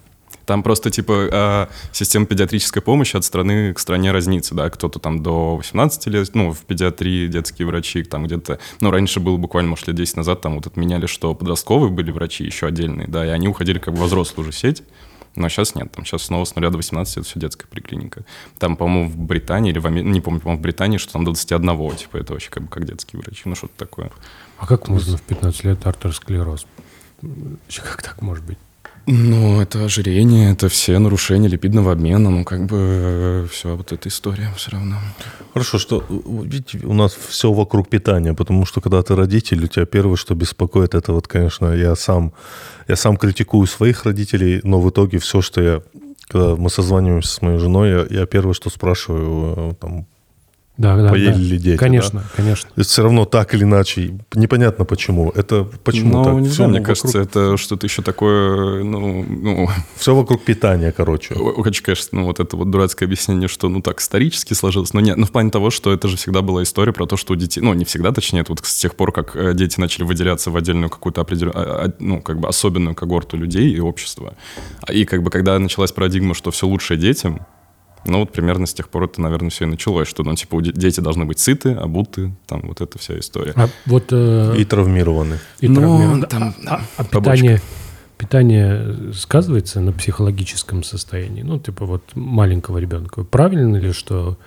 Там просто, типа, а, система педиатрической помощи от страны к стране разнится, да, кто-то там до 18 лет, ну, в педиатрии детские врачи, там где-то, ну, раньше было буквально, может, лет 10 назад, там вот отменяли, что подростковые были врачи еще отдельные, да, и они уходили как бы во взрослую уже сеть, Но сейчас нет, там сейчас снова с нуля до 18 это все детская поликлиника. Там, по-моему, в Британии или в Америке, не помню, по-моему, в Британии, что там до 21, типа это вообще как бы как детские врачи, ну что-то такое. А как можно в 15 лет артеросклероз? Как так может быть? Ну, это ожирение, это все нарушения липидного обмена, ну, как бы все вот эта история все равно. Хорошо, что видите, у нас все вокруг питания, потому что когда ты родитель, у тебя первое, что беспокоит, это вот, конечно, я сам, я сам критикую своих родителей, но в итоге все, что я, когда мы созваниваемся с моей женой, я, я первое, что спрашиваю, там, Да, да, поели да. дети, Конечно, конечно. То есть все равно так или иначе, непонятно почему. Это почему ну, так? не Всё знаю, мне вокруг- кажется, это что-то еще такое, ну, ну, Все вокруг питания, короче. Очень, конечно, ну, вот это вот дурацкое объяснение, что, ну, так исторически сложилось. Но нет, ну, в плане того, что это же всегда была история про то, что у детей... Ну, не всегда, точнее, это вот с тех пор, как э, дети начали выделяться в отдельную какую-то определенную... Ну, как бы особенную когорту людей и общества. А И как бы когда началась парадигма, что все лучшее детям, ну, вот примерно с тех пор это, наверное, все и началось, что, ну, типа, дети должны быть сыты, обуты, там, вот эта вся история. А вот э, И травмированы. и Ну, травмирован- там, а, а питание, питание сказывается на психологическом состоянии? Ну, типа вот маленького ребенка. Правильно ли, что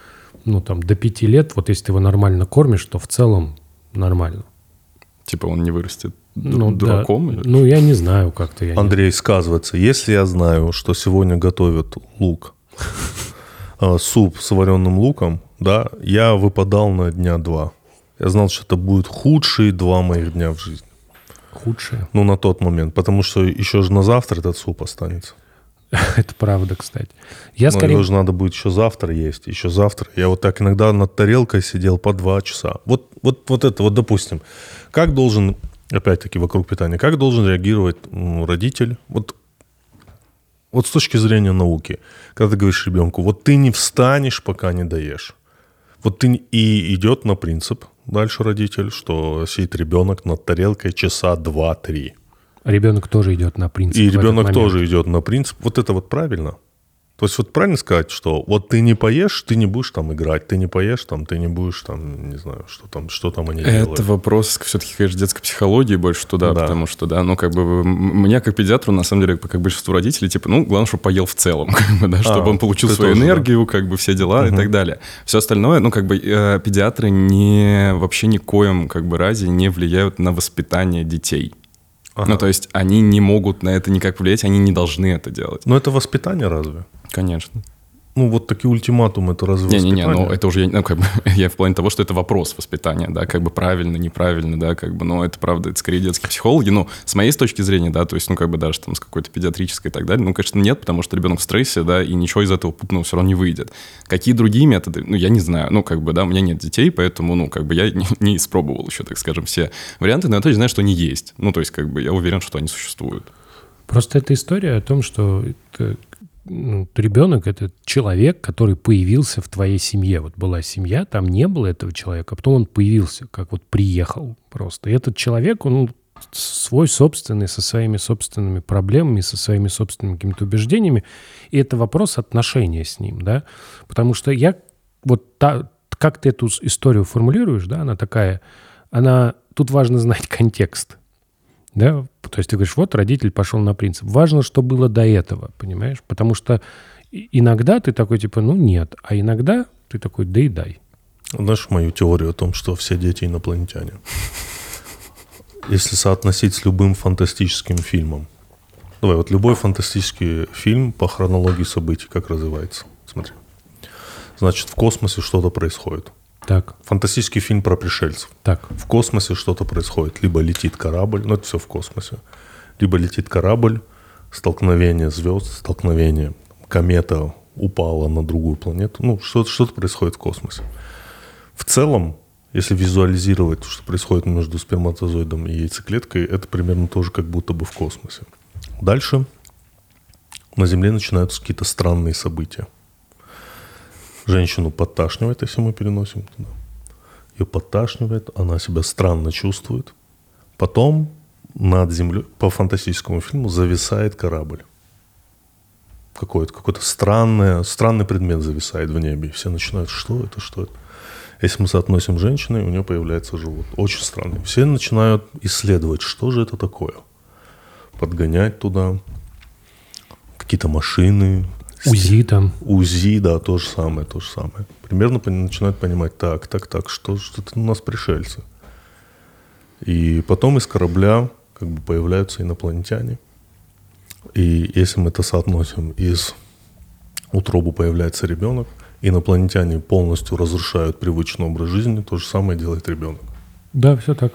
ну, там, до пяти лет, вот если ты его нормально кормишь, то в целом нормально? Типа он не вырастет Ну, да. дураком? или- Ну, я не знаю как-то. Я не- Андрей, сказывается. Если я знаю, что сегодня готовят лук, суп с вареным луком, да, я выпадал на дня два. Я знал, что это будут худшие два моих дня в жизни. Худшее. Ну, на тот момент. Потому что еще же на завтра этот суп останется. Это правда, кстати. Я Ну, скорее... его же надо будет еще завтра есть, еще завтра. Я вот так иногда над тарелкой сидел по два часа. Вот, вот, вот это, вот допустим, как должен, опять-таки вокруг питания, как должен реагировать родитель, вот, вот с точки зрения науки, когда ты говоришь ребенку, вот ты не встанешь, пока не доешь. Вот ты и идет на принцип дальше родитель, что сидит ребенок над тарелкой часа два-три. Ребенок тоже идет на принцип. И ребенок тоже идет на принцип. Вот это вот правильно. То есть вот правильно сказать, что вот ты не поешь, ты не будешь там играть, ты не поешь там, ты не будешь там, не знаю, что там, что там они Это делают. вопрос все-таки, конечно, детской психологии больше туда, Да. потому что, да, ну, как бы, мне как педиатру, на самом деле, как большинство родителей, типа, ну, главное, чтобы поел в целом, как бы, да, чтобы он получил свою тоже, да. энергию, как бы, все дела и так далее. Все остальное, ну, как бы, э, педиатры не, вообще никоим, как бы, разе не влияют на воспитание детей. Ну, то есть они не могут на это никак влиять, они не должны это делать. Но это воспитание разве? Конечно. Ну вот такие ультиматумы, это разве Не-не-не, воспитание? ну это уже, ну, как бы, я в плане того, что это вопрос воспитания, да, как бы правильно, неправильно, да, как бы, но это правда, это скорее детские психологи, ну, с моей точки зрения, да, то есть, ну, как бы даже там с какой-то педиатрической и так далее, ну, конечно, нет, потому что ребенок в стрессе, да, и ничего из этого путного все равно не выйдет. Какие другие методы, ну, я не знаю, ну, как бы, да, у меня нет детей, поэтому, ну, как бы я не, не испробовал еще, так скажем, все варианты, но я точно знаю, что они есть, ну, то есть, как бы, я уверен, что они существуют. Просто это история о том, что ну, ребенок это человек, который появился в твоей семье. Вот была семья, там не было этого человека, а потом он появился, как вот приехал просто. И этот человек, он свой собственный, со своими собственными проблемами, со своими собственными какими-то убеждениями. И это вопрос отношения с ним, да. Потому что я вот та, как ты эту историю формулируешь, да, она такая, она, тут важно знать контекст. Да? То есть ты говоришь, вот родитель пошел на принцип. Важно, что было до этого, понимаешь? Потому что иногда ты такой, типа, ну нет, а иногда ты такой, да и дай. Знаешь мою теорию о том, что все дети инопланетяне? Если соотносить с любым фантастическим фильмом. Давай, вот любой фантастический фильм по хронологии событий, как развивается. Смотри. Значит, в космосе что-то происходит. Так, Фантастический фильм про пришельцев. так. В космосе что-то происходит. Либо летит корабль, ну это все в космосе. Либо летит корабль, столкновение звезд, столкновение. Комета упала на другую планету. Ну, что-то, что-то происходит в космосе. В целом, если визуализировать, что происходит между сперматозоидом и яйцеклеткой, это примерно тоже как будто бы в космосе. Дальше на Земле начинаются какие-то странные события. Женщину подташнивает, если мы переносим туда. Ее подташнивает, она себя странно чувствует. Потом над землей, по фантастическому фильму, зависает корабль. Какой-то, какой-то странный, странный предмет зависает в небе. Все начинают, что это, что это. Если мы соотносим с женщиной, у нее появляется живот. Очень странный. Все начинают исследовать, что же это такое. Подгонять туда. какие-то машины, УЗИ там. УЗИ, да, то же самое, то же самое. Примерно начинают понимать, так, так, так, что, что это у нас пришельцы. И потом из корабля как бы появляются инопланетяне. И если мы это соотносим, из утробы появляется ребенок, инопланетяне полностью разрушают привычный образ жизни, то же самое делает ребенок. Да, все так.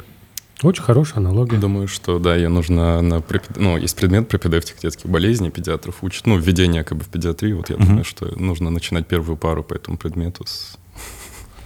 Очень хорошая аналогия. Думаю, что да, ее нужно на ну, есть предмет пропедевтик детских болезней, педиатров учат, ну, введение как бы в педиатрию, вот я думаю, что нужно начинать первую пару по этому предмету с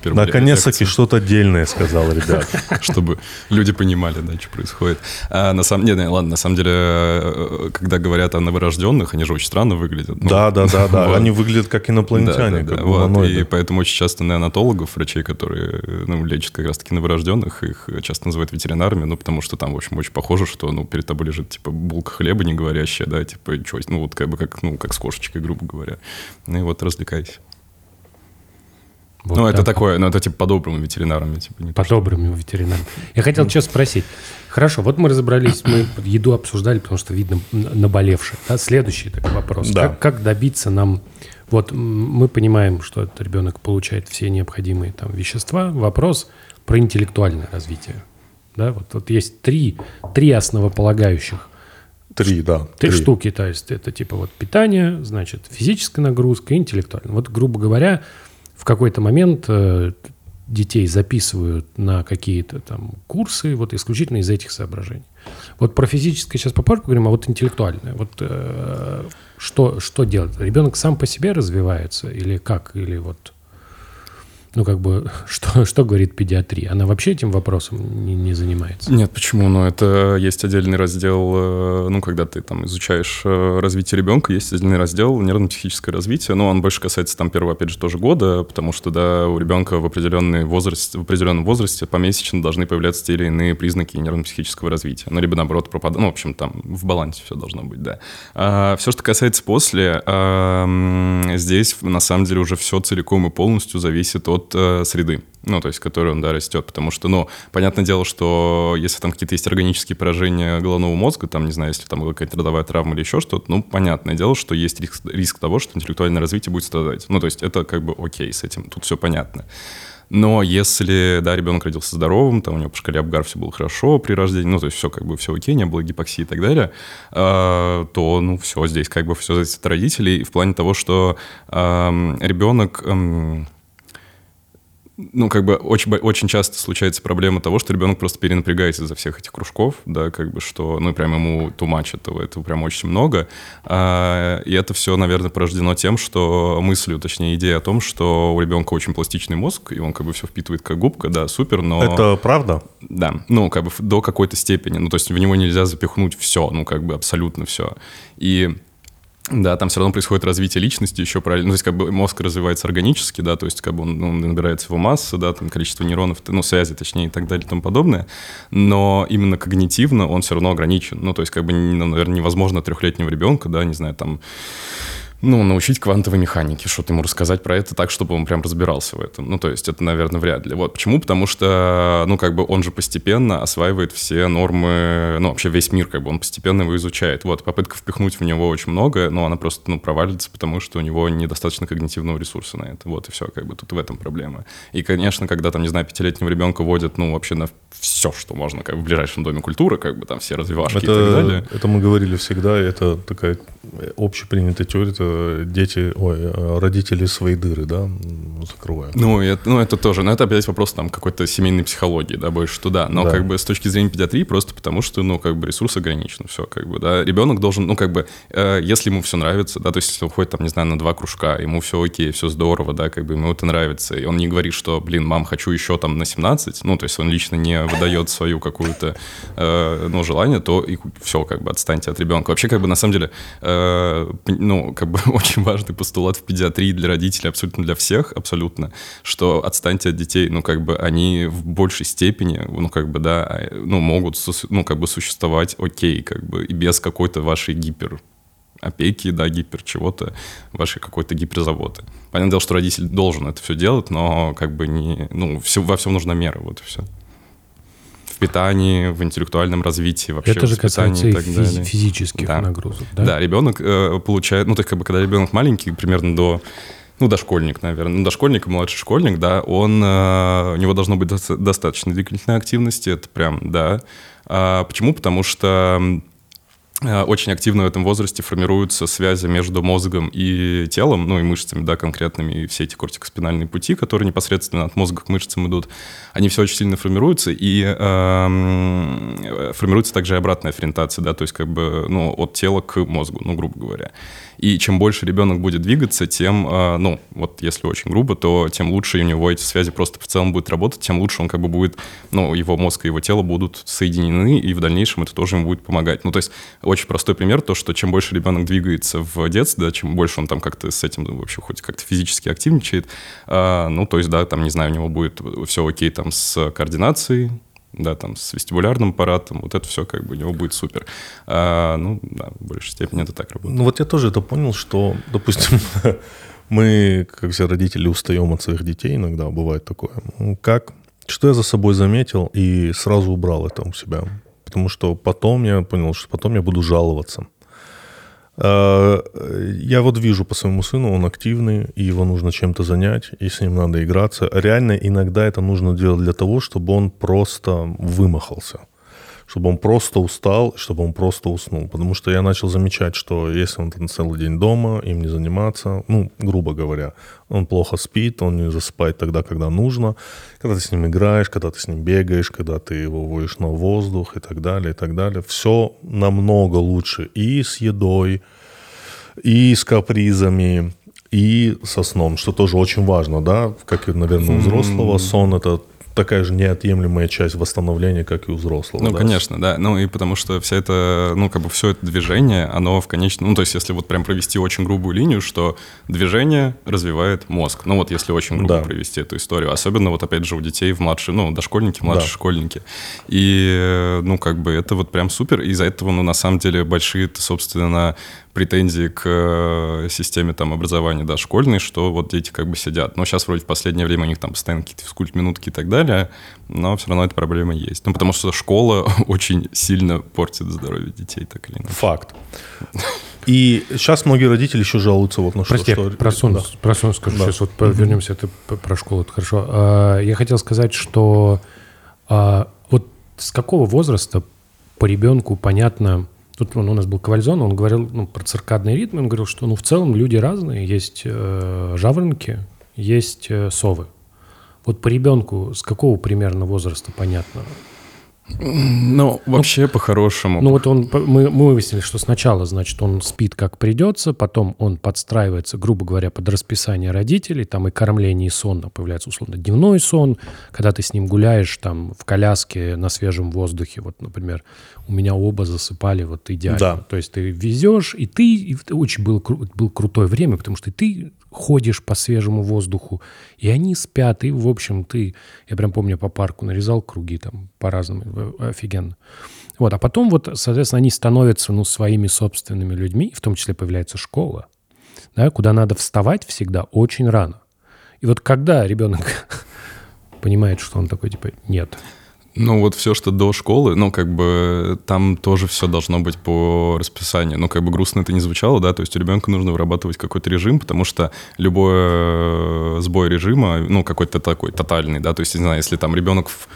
Наконец-таки что-то отдельное сказал, ребят. чтобы люди понимали, да, что происходит. А на самом деле, ладно, на самом деле, э, когда говорят о новорожденных, они же очень странно выглядят. Ну, Да, да, да, да. вот. Они выглядят как инопланетяне, Да, да, как да, вот. И поэтому очень часто неонатологов, врачей, которые ну, лечат как раз-таки новорожденных, их часто называют ветеринарами, ну, потому что там, в общем, очень похоже, что ну, перед тобой лежит, типа, булка хлеба не говорящая, да, типа, чё, ну, вот как бы как, ну, как с кошечкой, грубо говоря. Ну, и вот развлекайся. Вот ну, это так. такое, ну, это типа по-доброму ветеринарам, типа, По-доброму ветеринарам. Я хотел что спросить. Хорошо, вот мы разобрались, мы еду обсуждали, потому что видно наболевшее. Да? Следующий такой вопрос. Да. Как, как добиться нам... Вот мы понимаем, что этот ребенок получает все необходимые там вещества. Вопрос про интеллектуальное развитие. Да, вот, вот есть три, три основополагающих Три, да. Три штуки, то есть это типа вот питание, значит, физическая нагрузка, интеллектуальная. Вот, грубо говоря, в какой-то момент э, детей записывают на какие-то там курсы вот исключительно из этих соображений. Вот про физическое сейчас попозже поговорим, а вот интеллектуальное. Вот э, что, что делать? Ребенок сам по себе развивается или как? Или вот, ну как бы, что, что говорит педиатрия? Она вообще этим вопросом не, не занимается? Нет, почему? Ну, это есть отдельный раздел, э, ну, когда ты там изучаешь э, развитие ребенка, есть отдельный раздел нервно-психическое развитие, но он больше касается там первого, опять же, тоже года, потому что, да, у ребенка в, определенный возраст, в определенном возрасте помесячно должны появляться те или иные признаки нервно-психического развития. Ну, либо, наоборот, пропадать, ну, в общем, там в балансе все должно быть, да. А, все, что касается после, а, здесь, на самом деле, уже все целиком и полностью зависит от э, среды ну, то есть, в которой он, да, растет, потому что, ну, понятное дело, что если там какие-то есть органические поражения головного мозга, там, не знаю, если там какая-то родовая травма или еще что-то, ну, понятное дело, что есть риск, риск того, что интеллектуальное развитие будет страдать. Ну, то есть, это как бы окей с этим, тут все понятно. Но если, да, ребенок родился здоровым, там у него по шкале Апгар все было хорошо при рождении, ну, то есть все как бы все окей, не было гипоксии и так далее, э, то, ну, все здесь как бы все зависит от родителей в плане того, что э, ребенок... эм, ну, как бы очень, очень часто случается проблема того, что ребенок просто перенапрягается из-за всех этих кружков, да, как бы что, ну, прям ему тумач этого, этого прям очень много. А, и это все, наверное, порождено тем, что мыслью, точнее, идея о том, что у ребенка очень пластичный мозг, и он как бы все впитывает как губка, да, супер, но... Это правда? Да, ну, как бы до какой-то степени. Ну, то есть в него нельзя запихнуть все, ну, как бы абсолютно все. И да, там все равно происходит развитие личности еще правильно. Ну, то есть как бы мозг развивается органически, да, то есть как бы он, ну, набирается его масса, да, там количество нейронов, ну, связи, точнее, и так далее и тому подобное. Но именно когнитивно он все равно ограничен. Ну, то есть как бы, ну, наверное, невозможно трехлетнего ребенка, да, не знаю, там ну, научить квантовой механике, что-то ему рассказать про это так, чтобы он прям разбирался в этом. Ну, то есть это, наверное, вряд ли. Вот почему? Потому что, ну, как бы он же постепенно осваивает все нормы, ну, вообще весь мир, как бы он постепенно его изучает. Вот, попытка впихнуть в него очень много, но она просто, ну, провалится, потому что у него недостаточно когнитивного ресурса на это. Вот, и все, как бы тут в этом проблема. И, конечно, когда там, не знаю, пятилетнего ребенка водят, ну, вообще на все, что можно, как бы в ближайшем доме культуры, как бы там все развивашки и так далее. Это, это мы говорили всегда, это такая общепринятая теория, это дети, ой, э, родители свои дыры, да, закрывают. Ну, это, ну, это тоже, но это опять вопрос там какой-то семейной психологии, да, больше туда. Но Да. как бы с точки зрения педиатрии просто потому, что, ну, как бы ресурс ограничен, все, как бы, да. Ребенок должен, ну, как бы, э, если ему все нравится, да, то есть если он ходит там, не знаю, на два кружка, ему все окей, все здорово, да, как бы ему это нравится, и он не говорит, что, блин, мам, хочу еще там на 17, ну, то есть он лично не выдает свою какую-то, э, ну, желание, то и все, как бы, отстаньте от ребенка. Вообще, как бы, на самом деле, э, ну, как бы, очень важный постулат в педиатрии для родителей, абсолютно для всех, абсолютно, что отстаньте от детей, ну, как бы, они в большей степени, ну, как бы, да, э, ну, могут, ну, как бы, существовать окей, как бы, и без какой-то вашей гипер опеки, да, гипер чего-то, вашей какой-то гиперзаботы. Понятное дело, что родитель должен это все делать, но как бы не, ну, все, во всем нужна мера, вот и все. В питании, в интеллектуальном развитии, вообще Это же касается и и так физи- далее. физических Да. нагрузок, да? Да, ребенок э, получает, ну, то есть, как бы, когда ребенок маленький, примерно до, ну, дошкольник, наверное, ну, дошкольник и младший школьник, да, он, э, у него должно быть доста- достаточно двигательной активности, это прям, да. А почему? Потому что очень активно в этом возрасте формируются связи между мозгом и телом, ну и мышцами, да, конкретными, и все эти кортикоспинальные пути, которые непосредственно от мозга к мышцам идут, они все очень сильно формируются, и эм, э, формируется также и обратная ориентация, да, то есть как бы, ну, от тела к мозгу, ну, грубо говоря. И чем больше ребенок будет двигаться, тем, э, ну, вот если очень грубо, то тем лучше у него эти связи просто в целом будут работать, тем лучше он как бы будет, ну, его мозг и его тело будут соединены, и в дальнейшем это тоже ему будет помогать. Ну, то есть очень простой пример, то, что чем больше ребенок двигается в детстве, да, чем больше он там как-то с этим вообще хоть как-то физически активничает, э, ну, то есть, да, там, не знаю, у него будет все окей там с координацией, да, там, с вестибулярным аппаратом, вот это все как бы у него будет супер. А, ну, да, в большей степени это так работает. Ну вот я тоже это понял, что, допустим, мы, как все родители, устаем от своих детей иногда, бывает такое. Ну, Как? Что я за собой заметил и сразу убрал это у себя. Потому что потом я понял, что потом я буду жаловаться. Э, Я вот вижу по своему сыну, он активный, и его нужно чем-то занять, и с ним надо играться. Реально иногда это нужно делать для того, чтобы он просто вымахался чтобы он просто устал, чтобы он просто уснул. Потому что я начал замечать, что если он там целый день дома, им не заниматься, ну, грубо говоря, он плохо спит, он не засыпает тогда, когда нужно, когда ты с ним играешь, когда ты с ним бегаешь, когда ты его выводишь на воздух и так далее, и так далее. Все намного лучше и с едой, и с капризами, и со сном, что тоже очень важно, да, как наверное, у взрослого сон это такая же неотъемлемая часть восстановления, как и у взрослого. Ну, да. конечно, да. Ну, и потому что вся это, ну, как бы все это движение, оно в конечном... Ну, то есть, если вот прям провести очень грубую линию, что движение развивает мозг. Ну, вот если очень грубо Да. провести эту историю. Особенно вот, опять же, у детей в младшие, ну, дошкольники, младшие Да. школьники. И, э, ну, как бы это вот прям супер. И из-за этого, ну, на самом деле, большие, собственно, претензии к э, системе там образования, да, школьной, что вот дети как бы сидят. Но сейчас вроде в последнее время у них там постоянно какие-то физкульт-минутки и так далее, но все равно эта проблема есть. Ну, потому что школа очень сильно портит здоровье детей, так или иначе. Факт. И сейчас многие родители еще жалуются вот на что. Прости, что- я про сон, Да. про сон скажу. Да. Сейчас вот по- вернемся, это про школу, это хорошо. А, Я хотел сказать, что а, вот с какого возраста по ребенку понятно... Тут ну, у нас был Ковальзон, он говорил ну, про циркадные ритмы, он говорил, что ну, в целом люди разные, есть э, жаворонки, есть э, совы. Вот по ребенку с какого примерно возраста понятно? Ну, вообще, по-хорошему. Ну вот он, мы, мы выяснили, что сначала, значит, он спит как придется, потом он подстраивается, грубо говоря, под расписание родителей, там и кормление, и сон, появляется условно дневной сон, когда ты с ним гуляешь там в коляске на свежем воздухе, вот, например, у меня оба засыпали вот идеально. Да. То есть ты везешь, и ты, и очень было, было крутое время, потому что ты ходишь по свежему воздуху, и они спят, и, в общем, ты, я прям помню, по парку нарезал круги там по-разному, э, офигенно. Вот, а потом вот, соответственно, они становятся, ну, своими собственными людьми, в том числе появляется школа, да, куда надо вставать всегда очень рано. И вот когда ребенок понимает, что он такой, типа, нет, Ну, вот все, что до школы, ну, как бы там тоже все должно быть по расписанию. Ну, как бы грустно это не звучало, да, то есть у ребенка нужно вырабатывать какой-то режим, потому что любой э, сбой режима, ну, какой-то такой тотальный, да, то есть, не знаю, если там ребенок в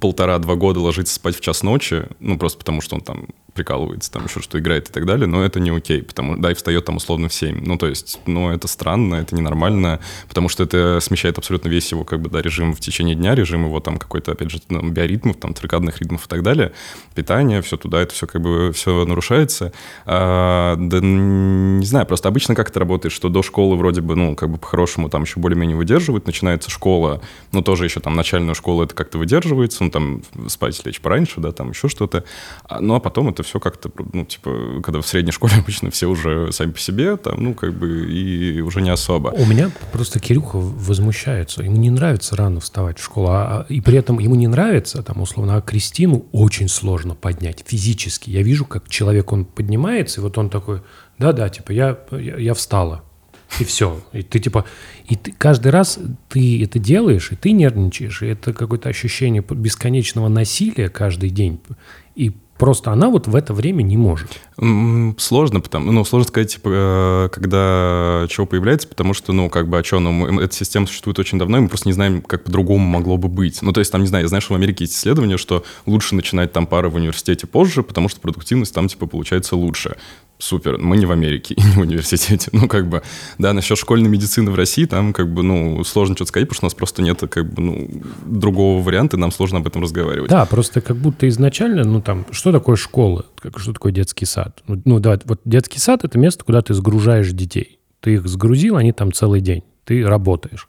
полтора-два года ложится спать в час ночи, ну, просто потому что он там прикалывается, там еще что играет и так далее, но это не окей, потому да, и встает там условно в 7. Ну, то есть, ну, это странно, это ненормально, потому что это смещает абсолютно весь его, как бы, да, режим в течение дня, режим его там какой-то, опять же, там, биоритмов, там, циркадных ритмов и так далее, питание, все туда, это все как бы, все нарушается. А, да, не знаю, просто обычно как это работает, что до школы вроде бы, ну, как бы по-хорошему там еще более-менее выдерживают, начинается школа, ну, тоже еще там начальную школу это как-то выдерживается, ну, там спать лечь пораньше, да, там еще что-то, А, ну, а потом это все как-то, ну, типа, когда в средней школе обычно все уже сами по себе, там, ну, как бы, и уже не особо. У меня просто Кирюха возмущается. Ему не нравится рано вставать в школу. а- а- и при этом ему не нравится, там, условно, а Кристину очень сложно поднять физически. Я вижу, как человек, он поднимается, и вот он такой, да-да, типа, я, я, я встала. И все. И ты типа... И ты, каждый раз ты это делаешь, и ты нервничаешь, и это какое-то ощущение бесконечного насилия каждый день. И Просто она вот в это время не может. Сложно, потому, ну, сложно сказать, типа, э, когда чего появляется, потому что, ну, как бы, а что, ну, эта система существует очень давно, и мы просто не знаем, как по-другому могло бы быть. Ну, то есть, там, не знаю, я знаю, что в Америке есть исследования, что лучше начинать там пары в университете позже, потому что продуктивность там, типа, получается лучше супер, мы не в Америке и не в университете. Ну, как бы, да, насчет школьной медицины в России, там, как бы, ну, сложно что-то сказать, потому что у нас просто нет, как бы, ну, другого варианта, и нам сложно об этом разговаривать. Да, просто как будто изначально, ну, там, что такое школа, как, что такое детский сад? Ну, ну, да, вот детский сад — это место, куда ты сгружаешь детей. Ты их сгрузил, они там целый день, ты работаешь.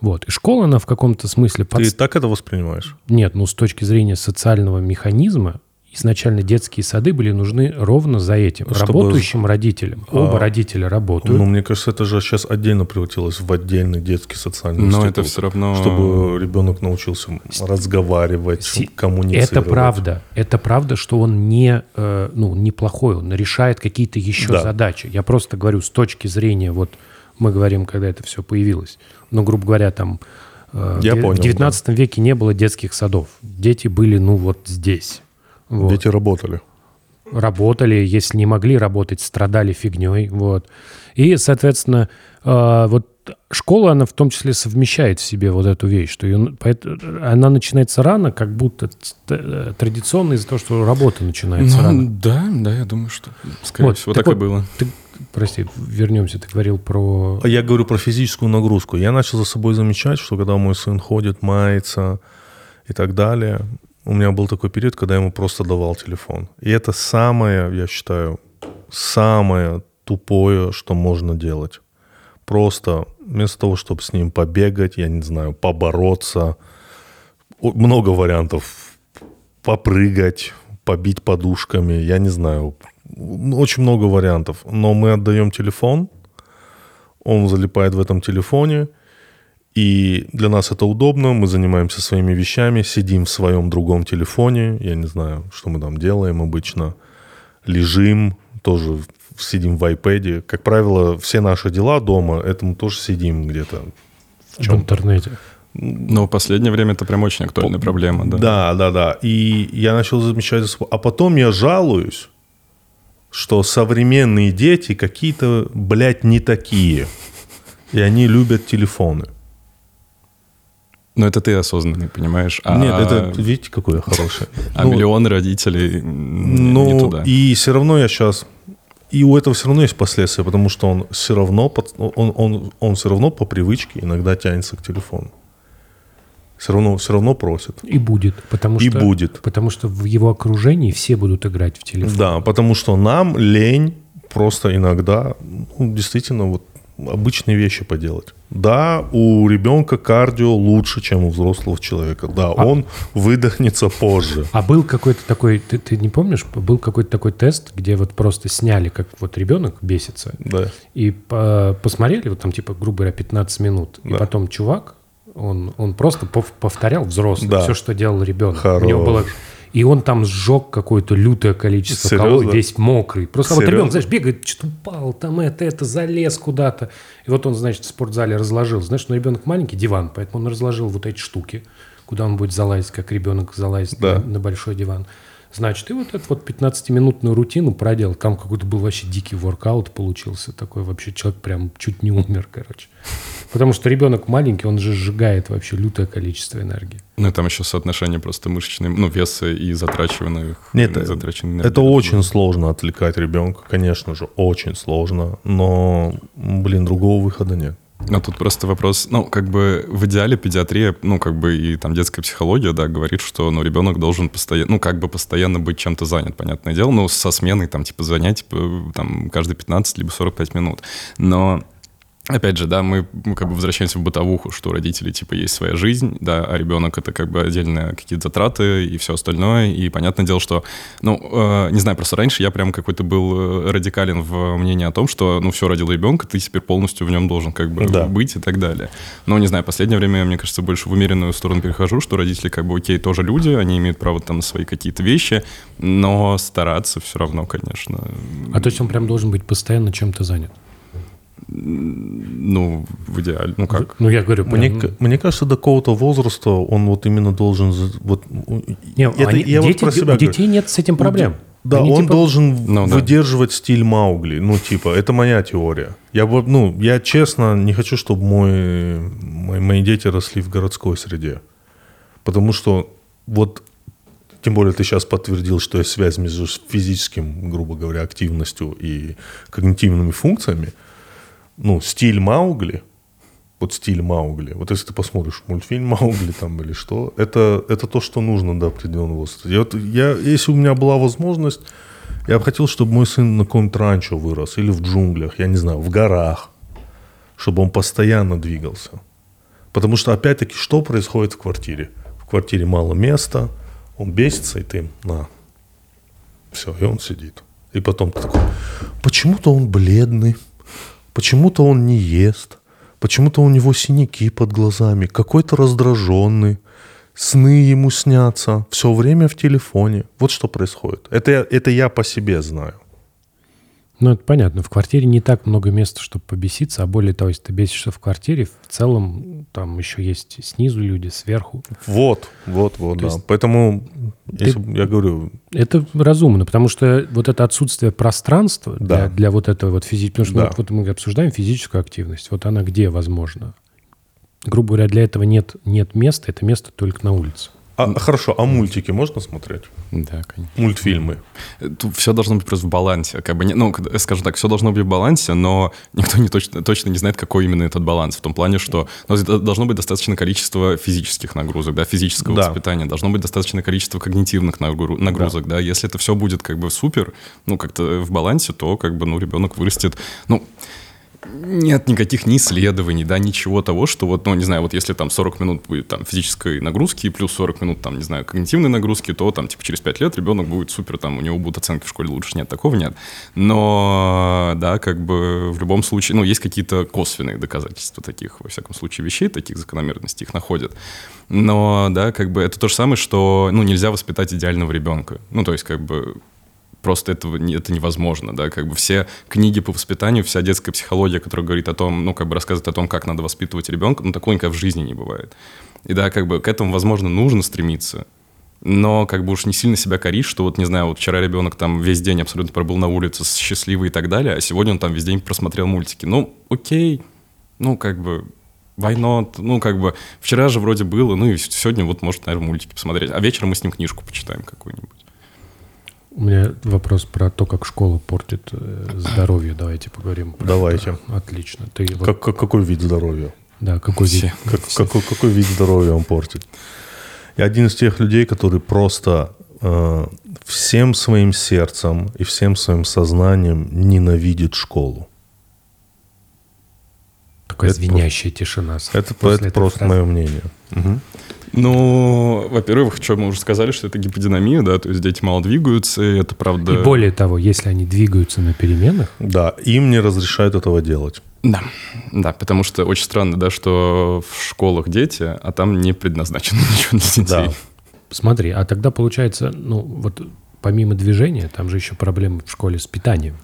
Вот. И школа, она в каком-то смысле... Под... Ты так это воспринимаешь? Нет, ну, с точки зрения социального механизма, изначально детские сады были нужны ровно за этим. Чтобы... Работающим родителям. Оба а... родителя работают. Ну, мне кажется, это же сейчас отдельно превратилось в отдельный детский социальный Но институт. это все равно... Чтобы ребенок научился разговаривать, Си... коммуницировать. Это правда. Это правда, что он не, э, ну, неплохой, он решает какие-то еще да. задачи. Я просто говорю с точки зрения, вот мы говорим, когда это все появилось. Ну, грубо говоря, там... Э, Я в понял, 19 да. веке не было детских садов. Дети были, ну, вот здесь вот. Дети работали. Работали, если не могли работать, страдали фигней. Вот. И, соответственно, э, вот школа, она в том числе совмещает в себе вот эту вещь, что ее, она начинается рано, как будто э, традиционно из-за того, что работа начинается ну, рано. Да, да, я думаю, что, скорее вот, всего, так, так вот, и было. Ты, прости, вернемся, ты говорил про... А я говорю про физическую нагрузку. Я начал за собой замечать, что когда мой сын ходит, мается и так далее, у меня был такой период, когда я ему просто давал телефон. И это самое, я считаю, самое тупое, что можно делать. Просто вместо того, чтобы с ним побегать, я не знаю, побороться, много вариантов, попрыгать, побить подушками, я не знаю, очень много вариантов. Но мы отдаем телефон, он залипает в этом телефоне – и для нас это удобно, мы занимаемся своими вещами, сидим в своем другом телефоне, я не знаю, что мы там делаем обычно, лежим, тоже сидим в iPad. Как правило, все наши дела дома, это мы тоже сидим где-то в, чем в интернете. Но в последнее время это прям очень актуальная По... проблема, да. Да, да, да. И я начал замечать, а потом я жалуюсь, что современные дети какие-то, блядь, не такие. И они любят телефоны. Но это ты осознанный, понимаешь? А... Нет, это, видите, какой я хороший. А ну, миллионы родителей ну, не туда. И все равно я сейчас... И у этого все равно есть последствия, потому что он все равно, он, он, он все равно по привычке иногда тянется к телефону. Все равно, все равно просит. И будет. Потому и что, будет. Потому что в его окружении все будут играть в телефон. Да, потому что нам лень просто иногда, ну, действительно, вот обычные вещи поделать. Да, у ребенка кардио лучше, чем у взрослого человека. Да, а, он выдохнется позже. А был какой-то такой, ты, ты не помнишь, был какой-то такой тест, где вот просто сняли, как вот ребенок бесится, да. и по, посмотрели, вот там типа, грубо говоря, 15 минут, да. и потом чувак, он, он просто повторял взрослый да. все, что делал ребенок. Хорош. У него было и он там сжег какое-то лютое количество Серьезно? калорий, весь мокрый. Просто Серьезно? вот ребенок, знаешь, бегает, что-то упал, там это, это, залез куда-то. И вот он, значит, в спортзале разложил. Знаешь, но ребенок маленький, диван, поэтому он разложил вот эти штуки, куда он будет залазить, как ребенок залазит да. на, на большой диван. Значит, и вот эту вот 15-минутную рутину проделал. Там какой-то был вообще дикий воркаут получился. Такой вообще человек прям чуть не умер, короче. Потому что ребенок маленький, он же сжигает вообще лютое количество энергии. Ну и там еще соотношение просто мышечной, ну, веса и затрачиваемых. Нет, затраченной это очень сложно отвлекать ребенка, конечно же, очень сложно. Но, блин, другого выхода нет. А тут просто вопрос, ну, как бы в идеале педиатрия, ну, как бы и там детская психология, да, говорит, что, ну, ребенок должен постоянно, ну, как бы постоянно быть чем-то занят, понятное дело, ну, со сменой, там, типа, занятий, там, каждые 15 либо 45 минут. Но Опять же, да, мы, мы как бы возвращаемся в бытовуху, что у родителей, типа, есть своя жизнь, да, а ребенок — это как бы отдельные какие-то затраты и все остальное. И понятное дело, что, ну, э, не знаю, просто раньше я прям какой-то был э, радикален в мнении о том, что, ну, все, родил ребенка, ты теперь полностью в нем должен как бы да. быть и так далее. Но, не знаю, последнее время, мне кажется, больше в умеренную сторону перехожу, что родители как бы, окей, тоже люди, они имеют право там на свои какие-то вещи, но стараться все равно, конечно. А то есть он прям должен быть постоянно чем-то занят? Ну, в идеале, ну как? Ну, я говорю, Мне, прям, мне кажется, до какого-то возраста он вот именно должен... Вот, не, это они- я вот дети- про себя у говорю. детей нет с этим проблем. Да, Они он типа- должен Ну да. выдерживать стиль Маугли. Ну, типа, это моя теория. Я, бы, ну, я честно не хочу, чтобы мой, мои, мои дети росли в городской среде. Потому что вот, тем более ты сейчас подтвердил, что есть связь между физическим, грубо говоря, активностью и когнитивными функциями. Ну, стиль Маугли, вот стиль Маугли, вот если ты посмотришь мультфильм Маугли там или что, это, это то, что нужно до определенного возраста. Я, вот, я, если у меня была возможность, я бы хотел, чтобы мой сын на каком-нибудь ранчо вырос, или в джунглях, я не знаю, в горах, чтобы он постоянно двигался. Потому что, опять-таки, что происходит в квартире? В квартире мало места, он бесится, и ты, на, все, и он сидит. И потом ты такой, почему-то он бледный, почему-то он не ест, почему-то у него синяки под глазами, какой-то раздраженный, сны ему снятся, все время в телефоне. Вот что происходит. Это, это я по себе знаю. Ну, это понятно. В квартире не так много места, чтобы побеситься, а более того, если ты бесишься в квартире, в целом там еще есть снизу люди, сверху. Вот, вот, вот, То да. есть Поэтому, если, я говорю, Это разумно, потому что вот это отсутствие пространства Да. для, для вот этого вот физического... Потому что Да. вот, вот мы обсуждаем физическую активность. Вот она где возможна? Грубо говоря, для этого нет, нет места, это место только на улице. А, хорошо, а мультики можно смотреть? Да, конечно. Мультфильмы. Тут все должно быть просто в балансе. Как бы, не- ну, скажем так, все должно быть в балансе, но никто не точно, точно не знает, какой именно этот баланс. В том плане, что ну, должно быть достаточно количество физических нагрузок, да, физического Да. воспитания, должно быть достаточно количество когнитивных нагру- нагрузок, да. Если это все будет как бы супер, ну, как-то в балансе, то как бы, ну, ребенок вырастет, ну, нет никаких ни исследований, да, ничего того, что вот, ну, не знаю, вот если там 40 минут будет там физической нагрузки и плюс 40 минут там, не знаю, когнитивной нагрузки, то там типа через 5 лет ребенок будет супер, там у него будут оценки в школе лучше. Нет, такого нет. Но, да, как бы в любом случае, ну, есть какие-то косвенные доказательства таких, во всяком случае, вещей, таких закономерностей их находят. Но, да, как бы это то же самое, что, ну, нельзя воспитать идеального ребенка. Ну, то есть, как бы, просто этого это невозможно, да, как бы все книги по воспитанию, вся детская психология, которая говорит о том, ну, как бы рассказывает о том, как надо воспитывать ребенка, ну, такого никогда в жизни не бывает. И да, как бы к этому, возможно, нужно стремиться, но как бы уж не сильно себя корить, что вот, не знаю, вот вчера ребенок там весь день абсолютно пробыл на улице счастливый и так далее, а сегодня он там весь день просмотрел мультики. Ну, окей, ну, как бы, why? Ну, как бы, вчера же вроде было, ну, и сегодня вот может, наверное, мультики посмотреть, а вечером мы с ним книжку почитаем какую-нибудь. У меня вопрос про то, как школа портит э, здоровье. Давайте поговорим. про Давайте. это. Отлично. Ты вот- Как, как- какой вид здоровья? да, какой Все. вид? Как- какой, какой вид здоровья он портит? Я один из тех людей, который просто э, всем своим сердцем и всем своим сознанием ненавидит школу. Такая Это звенящая тишина. с- Это, это просто фразы. мое мнение. Мгм. Ну, во-первых, что мы уже сказали, что это гиподинамия, да, то есть дети мало двигаются, и это правда... И более того, если они двигаются на переменах, Да, им не разрешают этого делать. Да, да, потому что очень странно, да, что в школах дети, а там не предназначено ничего для детей. Да. смотри, а тогда получается, ну вот помимо движения, там же еще проблемы в школе с питанием.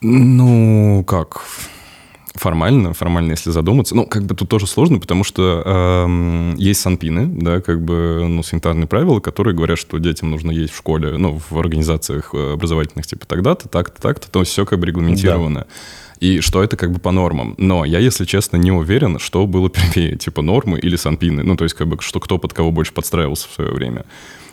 Ну, как? Формально, формально, если задуматься. Ну, как бы тут тоже сложно, потому что эм, есть санпины, да, как бы, ну, санитарные правила, которые говорят, что детям нужно есть в школе, ну, в организациях э, образовательных, типа, тогда-то, так-то, так-то, то есть все как бы регламентировано. И что это как бы по нормам. Но я, если честно, не уверен, что было первее, типа нормы или санпины. Ну, то есть, как бы, что кто под кого больше подстраивался в свое время.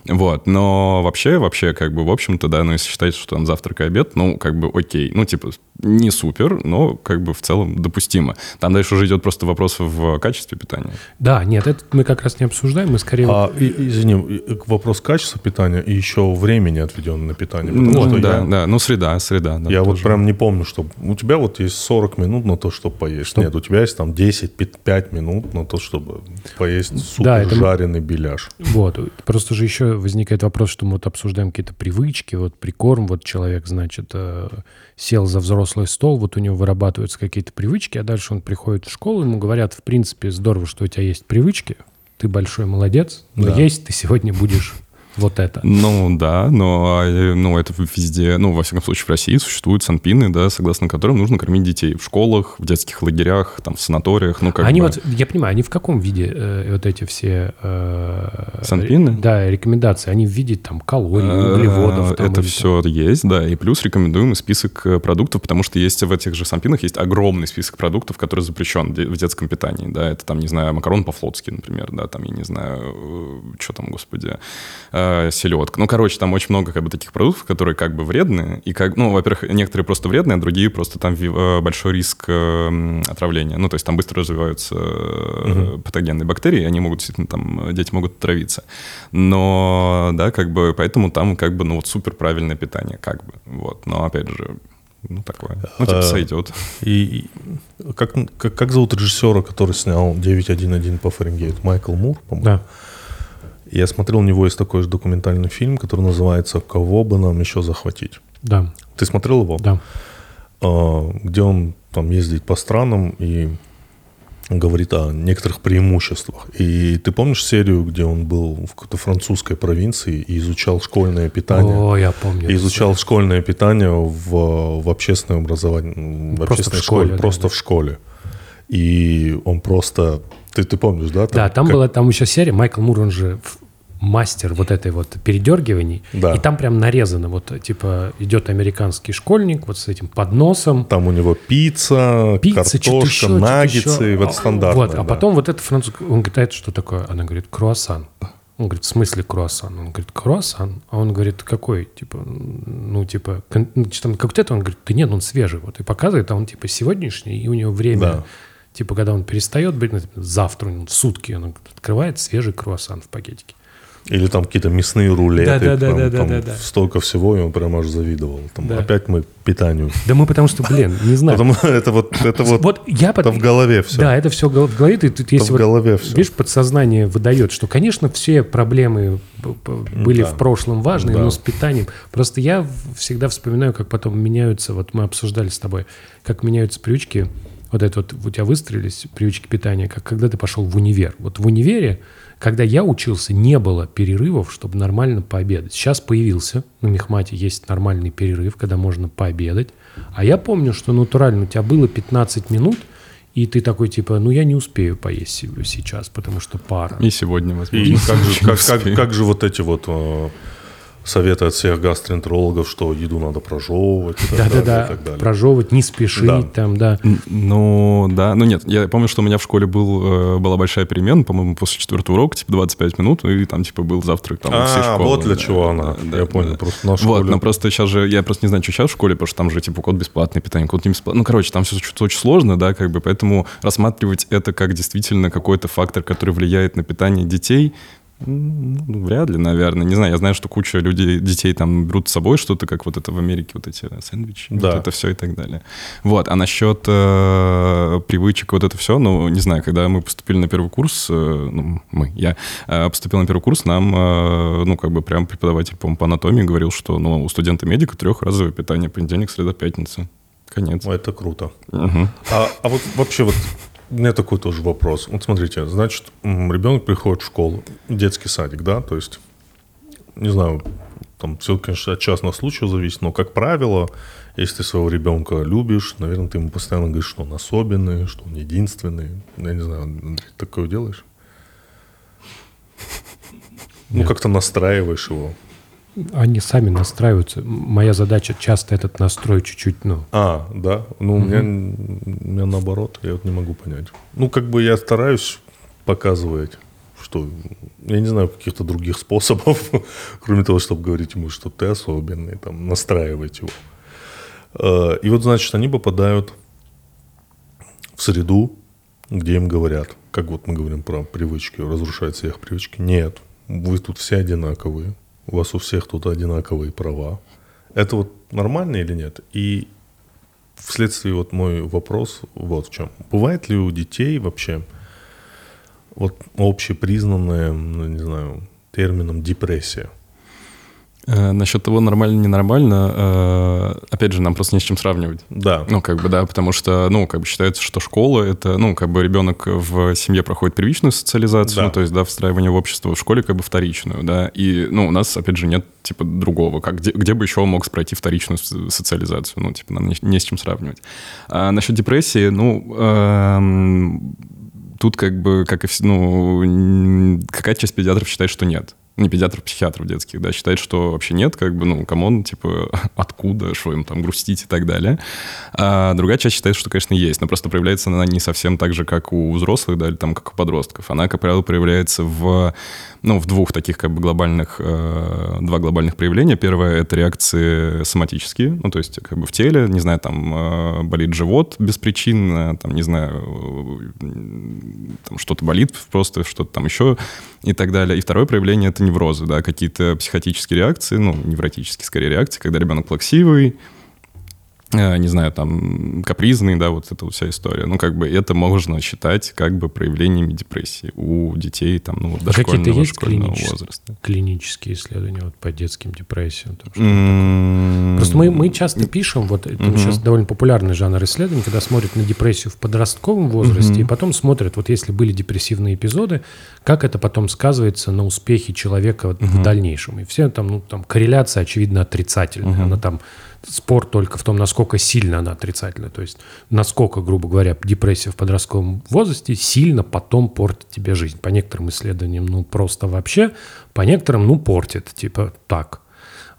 Вот, но вообще, вообще, как бы, в общем-то, да, ну, если считать, что там завтрак и обед, ну, как бы, окей, ну, типа, не супер, но, как бы, в целом допустимо. Там дальше уже идет просто вопрос в качестве питания. Да, нет, это мы как раз не обсуждаем, мы скорее... А, вот- и- извини, и- вопрос качества питания и еще времени отведенного на питание. Ну, что да, я, да, ну, среда, среда. да, я вот тоже. прям не помню, что у тебя вот есть 40 минут на то, чтобы поесть. Нет, у тебя есть там 10-5 минут на то, чтобы поесть супер Да, это- жареный беляш. Вот, просто же еще возникает вопрос, что мы вот обсуждаем какие-то привычки, вот прикорм, вот человек, значит, э, сел за взрослый стол, вот у него вырабатываются какие-то привычки, а дальше он приходит в школу, ему говорят, в принципе, здорово, что у тебя есть привычки, ты большой молодец, но Да. есть ты сегодня будешь вот это. Ну да, но э, ну, это везде, ну, во всяком случае, в России существуют санпины, да, согласно которым нужно кормить детей в школах, в детских лагерях, там, в санаториях, ну, как они бы... вот, я понимаю, они в каком виде э, вот эти все... Э, Санпины? ре- Да, рекомендации. Они в виде там калорий, углеводов. Э, там, Это все есть, да. И плюс рекомендуемый список э, продуктов, потому что есть в этих же санпинах есть огромный список продуктов, который запрещен в детском питании, да. Это там, не знаю, макарон по-флотски, например, да, там, я не знаю, что там, господи, э, селедка. Ну, короче, там очень много как бы таких продуктов, которые как бы вредные, и как, ну, во-первых, некоторые просто вредные, а другие просто там э, большой риск э, отравления. Ну, то есть там быстро развиваются э, патогенные бактерии, и они могут действительно там, э, дети могут отравиться. Но, да, как бы, поэтому там как бы, ну, вот супер правильное питание, как бы, вот. Но, опять же, ну, такое. Ну, типа, А, сойдет. И и как, как, как зовут режиссера, который снял 911 по Фаренгейту? Майкл Мур, по-моему? Да. Я смотрел, у него есть такой же документальный фильм, который называется «Кого бы нам еще захватить». Да, Ты смотрел его? да. А, Где он там ездит по странам и говорит о некоторых преимуществах. И ты помнишь серию, где он был в какой-то французской провинции и изучал школьное питание? О, я помню. И изучал школьное питание в, в общественном образовании, в Просто общественной в школе, школе, да, просто да. в школе. И он просто, ты, ты помнишь, да? Да, там как- была там еще серия, Майкл Мур, он же мастер вот этой вот передергиваний. Да. И там прям нарезано, вот типа идет американский школьник вот с этим подносом, Там у него пицца, пицца, картошка, еще, наггетсы, еще. вот стандартное. Вот, а да. потом вот это французский, он говорит, а это что такое? Она говорит, круассан. Он говорит, в смысле круассан? Он говорит, круассан. А он говорит, какой? Типа, ну, типа, кон- ну, там, как вот это? Он говорит, да нет, он свежий. Вот, и показывает, а он, типа, сегодняшний, и у него время, Да. Типа, когда он перестает быть, ну, типа, завтра, ну, в сутки, он открывает свежий круассан в пакетике. Или там какие-то мясные рулеты. Да-да, там да-да. Столько всего, и он прям аж завидовал. Там Да. Опять мы питанию. Да мы потому что, блин, не знаю. Потому это вот, это вот, вот я это под- в голове все. Да, это все в голове. Ты тут есть в голове всё. Видишь, подсознание выдает, что, конечно, все проблемы были Да. в прошлом важные, Да. но с питанием. Просто я всегда вспоминаю, как потом меняются, вот мы обсуждали с тобой, как меняются привычки, вот это вот у тебя выстроились привычки питания, как когда ты пошел в универ. Вот в универе, когда я учился, не было перерывов, чтобы нормально пообедать. Сейчас появился, на Мехмате есть нормальный перерыв, когда можно пообедать. А я помню, что натурально у тебя было 15 минут, и ты такой типа, ну я не успею поесть се- сейчас, потому что пара. И сегодня, возможно. И как же, как, как- как же вот эти вот э, советы от всех гастроэнтерологов, что еду надо прожевывать и так далее, и Да-да-да, прожевывать, не спешить Да. там, да. Ну, да. Ну, нет, я помню, что у меня в школе был, э, была большая перемена, по-моему, после четвертого урока, типа 25 минут, и там, типа, был завтрак там у всей А, школы. вот для да, чего она. да, да, Я понял. да. Просто на Вот, школе- но просто сейчас же, я просто не знаю, что сейчас в школе, потому что там же, типа, код бесплатное питание, код не бесплатный. Ну, короче, там все очень сложно, да, как бы, поэтому рассматривать это как действительно какой-то фактор, который влияет на питание детей, ну, вряд ли, наверное. Не знаю, я знаю, что куча людей, детей там берут с собой что-то, как вот это в Америке, вот эти сэндвичи, Да. вот это все и так далее. Вот, а насчет э, привычек, вот это все, ну, не знаю, когда мы поступили на первый курс, э, ну, мы, я э, поступил на первый курс, нам, э, ну, как бы прям преподаватель, по-моему, по анатомии говорил, что, ну, у студента-медика трехразовое питание, понедельник, среда, пятница. Конец. Ну, Это круто. Мгм. А, а вот вообще вот у меня такой тоже вопрос. Вот смотрите, значит, ребенок приходит в школу, детский садик, да, то есть, не знаю, там все, конечно, от частного случая зависит, но, как правило, если ты своего ребенка любишь, наверное, ты ему постоянно говоришь, что он особенный, что он единственный. Я не знаю, такое делаешь? Ну, как-то настраиваешь его. Они сами настраиваются. Моя задача часто этот настрой чуть-чуть, ну, А, да. Ну, у, меня, у меня наоборот, я вот не могу понять. Ну, как бы я стараюсь показывать, что я не знаю каких-то других способов, кроме того, чтобы говорить ему, что ты особенный, там, настраивать его. Э, И вот, значит, они попадают в среду, где им говорят, как вот мы говорим про привычки, разрушать всех привычки. Нет, вы тут все одинаковые, у вас у всех тут одинаковые права. Это вот нормально или нет? И вследствие вот мой вопрос вот в чем. Бывает ли у детей вообще вот общепризнанное, ну, не знаю, термином депрессия? Э, насчет того, нормально, ненормально, э, опять же, нам просто не с чем сравнивать. Да. Ну, как бы, да, потому что, ну, как бы считается, что школа — это, ну, как бы ребенок в семье проходит первичную социализацию, Да. ну, то есть, да, встраивание в общество, в школе как бы вторичную, да, и, ну, у нас, опять же, нет, типа, другого, как, где, где бы еще он мог пройти вторичную со- социализацию, ну, типа, нам не, не с чем сравнивать. А насчет депрессии, ну, эм, тут как бы, как и все, ну, какая часть педиатров считает, что нет. Не педиатров, психиатров детских, да, считает, что вообще нет, как бы, ну, come on, типа, откуда, что им там грустить и так далее. А другая часть считает, что, конечно, есть, но просто проявляется она не совсем так же, как у взрослых, да, или там, как у подростков. Она, как правило, проявляется в, ну, в двух таких, как бы, глобальных, э, два глобальных проявления. Первое — это реакции соматические, ну, то есть, как бы, в теле, не знаю, там, э, болит живот беспричинно, там, не знаю, э, там что-то болит просто, что-то там еще и так далее. И второе проявление — это неврозы, да, какие-то психотические реакции, ну, невротические, скорее, реакции, когда ребенок плаксивый, не знаю, там, капризный, да, вот эта вот вся история. Ну, как бы это можно считать как бы проявлениями депрессии у детей, там, ну, А дошкольного, есть школьного клинические, возраста. клинические исследования вот по детским депрессиям? там М, Просто мы, мы часто пишем, вот это Мгм. сейчас довольно популярный жанр исследований, когда смотрят на депрессию в подростковом возрасте, Мгм. и потом смотрят, вот если были депрессивные эпизоды, как это потом сказывается на успехе человека вот в дальнейшем. И все там, ну, там корреляция, очевидно, отрицательная. Мгм. Она там, спор только в том, насколько сильно она отрицательная. То есть, насколько, грубо говоря, депрессия в подростковом возрасте сильно потом портит тебе жизнь. По некоторым исследованиям, ну, просто вообще, по некоторым, ну, портит, типа так.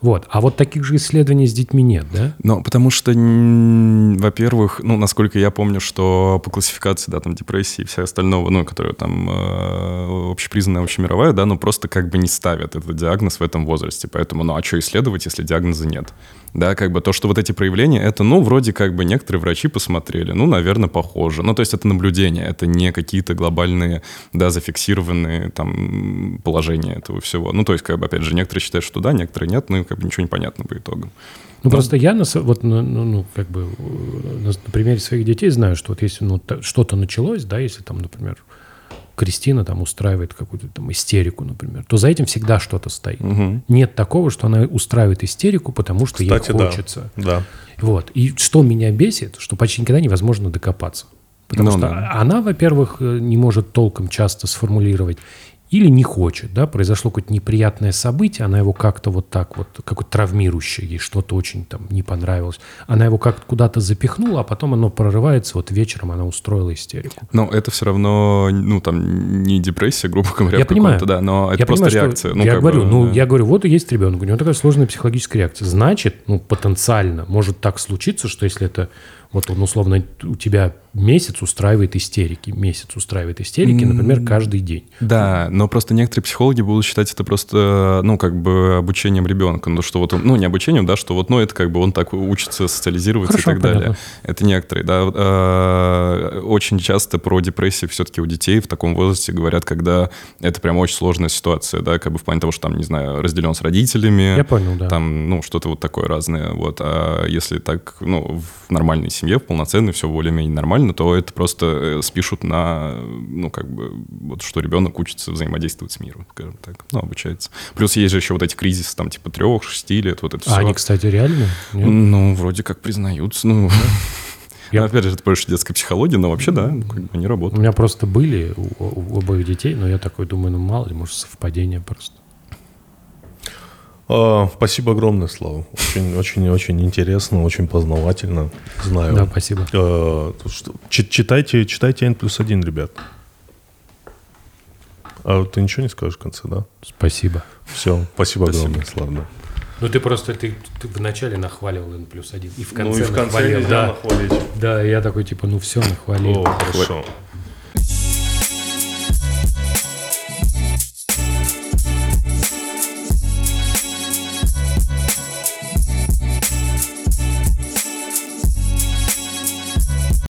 Вот. А вот таких же исследований с детьми нет, да? Ну, потому что, во-первых, ну, насколько я помню, что по классификации, да, там, депрессии и всего остального, ну, которая там э, общепризнанная, общемировая, да, ну, просто как бы не ставят этот диагноз в этом возрасте. Поэтому, ну, а что исследовать, если диагноза нет? Да, как бы то, что вот эти проявления, это, ну, вроде как бы некоторые врачи посмотрели, ну, наверное, похоже. Ну, то есть это наблюдение, это не какие-то глобальные, да, зафиксированные там положения этого всего. Ну, то есть, как бы, опять же, некоторые считают, что да, некоторые нет, ну, как бы ничего не понятно по итогам. Ну, Да. просто я, на, вот, ну, ну, ну, как бы, э, на, на примере своих детей знаю, что вот если ну, что-то началось, да, если там, например, Кристина там устраивает какую-то там истерику, например, то за этим всегда что-то стоит. Мгм. Нет такого, что она устраивает истерику, потому что Кстати, ей хочется. Да. Вот. И что меня бесит, что почти никогда невозможно докопаться. Потому Ну что да. она, во-первых, э, не может толком часто сформулировать или не хочет, да, произошло какое-то неприятное событие, она его как-то вот так вот, какое-то травмирующее, ей что-то очень там не понравилось, она его как-то куда-то запихнула, а потом оно прорывается, вот вечером она устроила истерику. Но это все равно, ну, там, не депрессия, грубо говоря, Я понимаю. да, но это я просто понимаю, реакция. Ну, я говорю, бы, ну, да. я говорю, вот и есть ребенок, у него такая сложная психологическая реакция. Значит, ну, потенциально может так случиться, что если это, вот он условно у тебя месяц устраивает истерики, месяц устраивает истерики, например, каждый день. Да, но просто некоторые психологи будут считать это просто, ну, как бы обучением ребенка. Ну, что вот он, ну, не обучением, да, что вот, ну, это как бы он так учится социализироваться Хорошо, и так далее. понятно. Это некоторые, да. Э, Очень часто про депрессию все-таки у детей в таком возрасте говорят, когда это прям очень сложная ситуация, да, как бы в плане того, что там, не знаю, разделен с родителями. Я понял, да. Там, ну, что-то вот такое разное. Вот. А если так, ну, в нормальной семье, в полноценной, все более-менее нормально, то это просто э, спишут на, ну, как бы, вот что ребенок учится взаимодействовать с миром, скажем так. Ну, обучается. Плюс есть же еще вот эти кризисы, там, типа, трех, шести лет, вот это А все. они, кстати, реально? Нет? Ну, вроде как признаются, ну... Я- Ну, Опять же, это больше детская психология, но вообще, да, они У работают. меня просто были у, у обоих детей, но я такой думаю, ну мало ли, может, совпадение просто. А, спасибо огромное, Слава. Очень, очень, очень интересно, очень познавательно. Знаю. Да, спасибо. Что- чи- читайте, читайте N плюс один, ребят. А ты ничего не скажешь в конце, да? Спасибо. Все, спасибо, Спасибо. огромное, Слава. да. Ну ты просто, ты, ты вначале нахваливал N плюс один, и в конце, ну и в конце нахвалил. Да, нахвалить. да, я такой, типа, ну все, нахвалил. О, хорошо.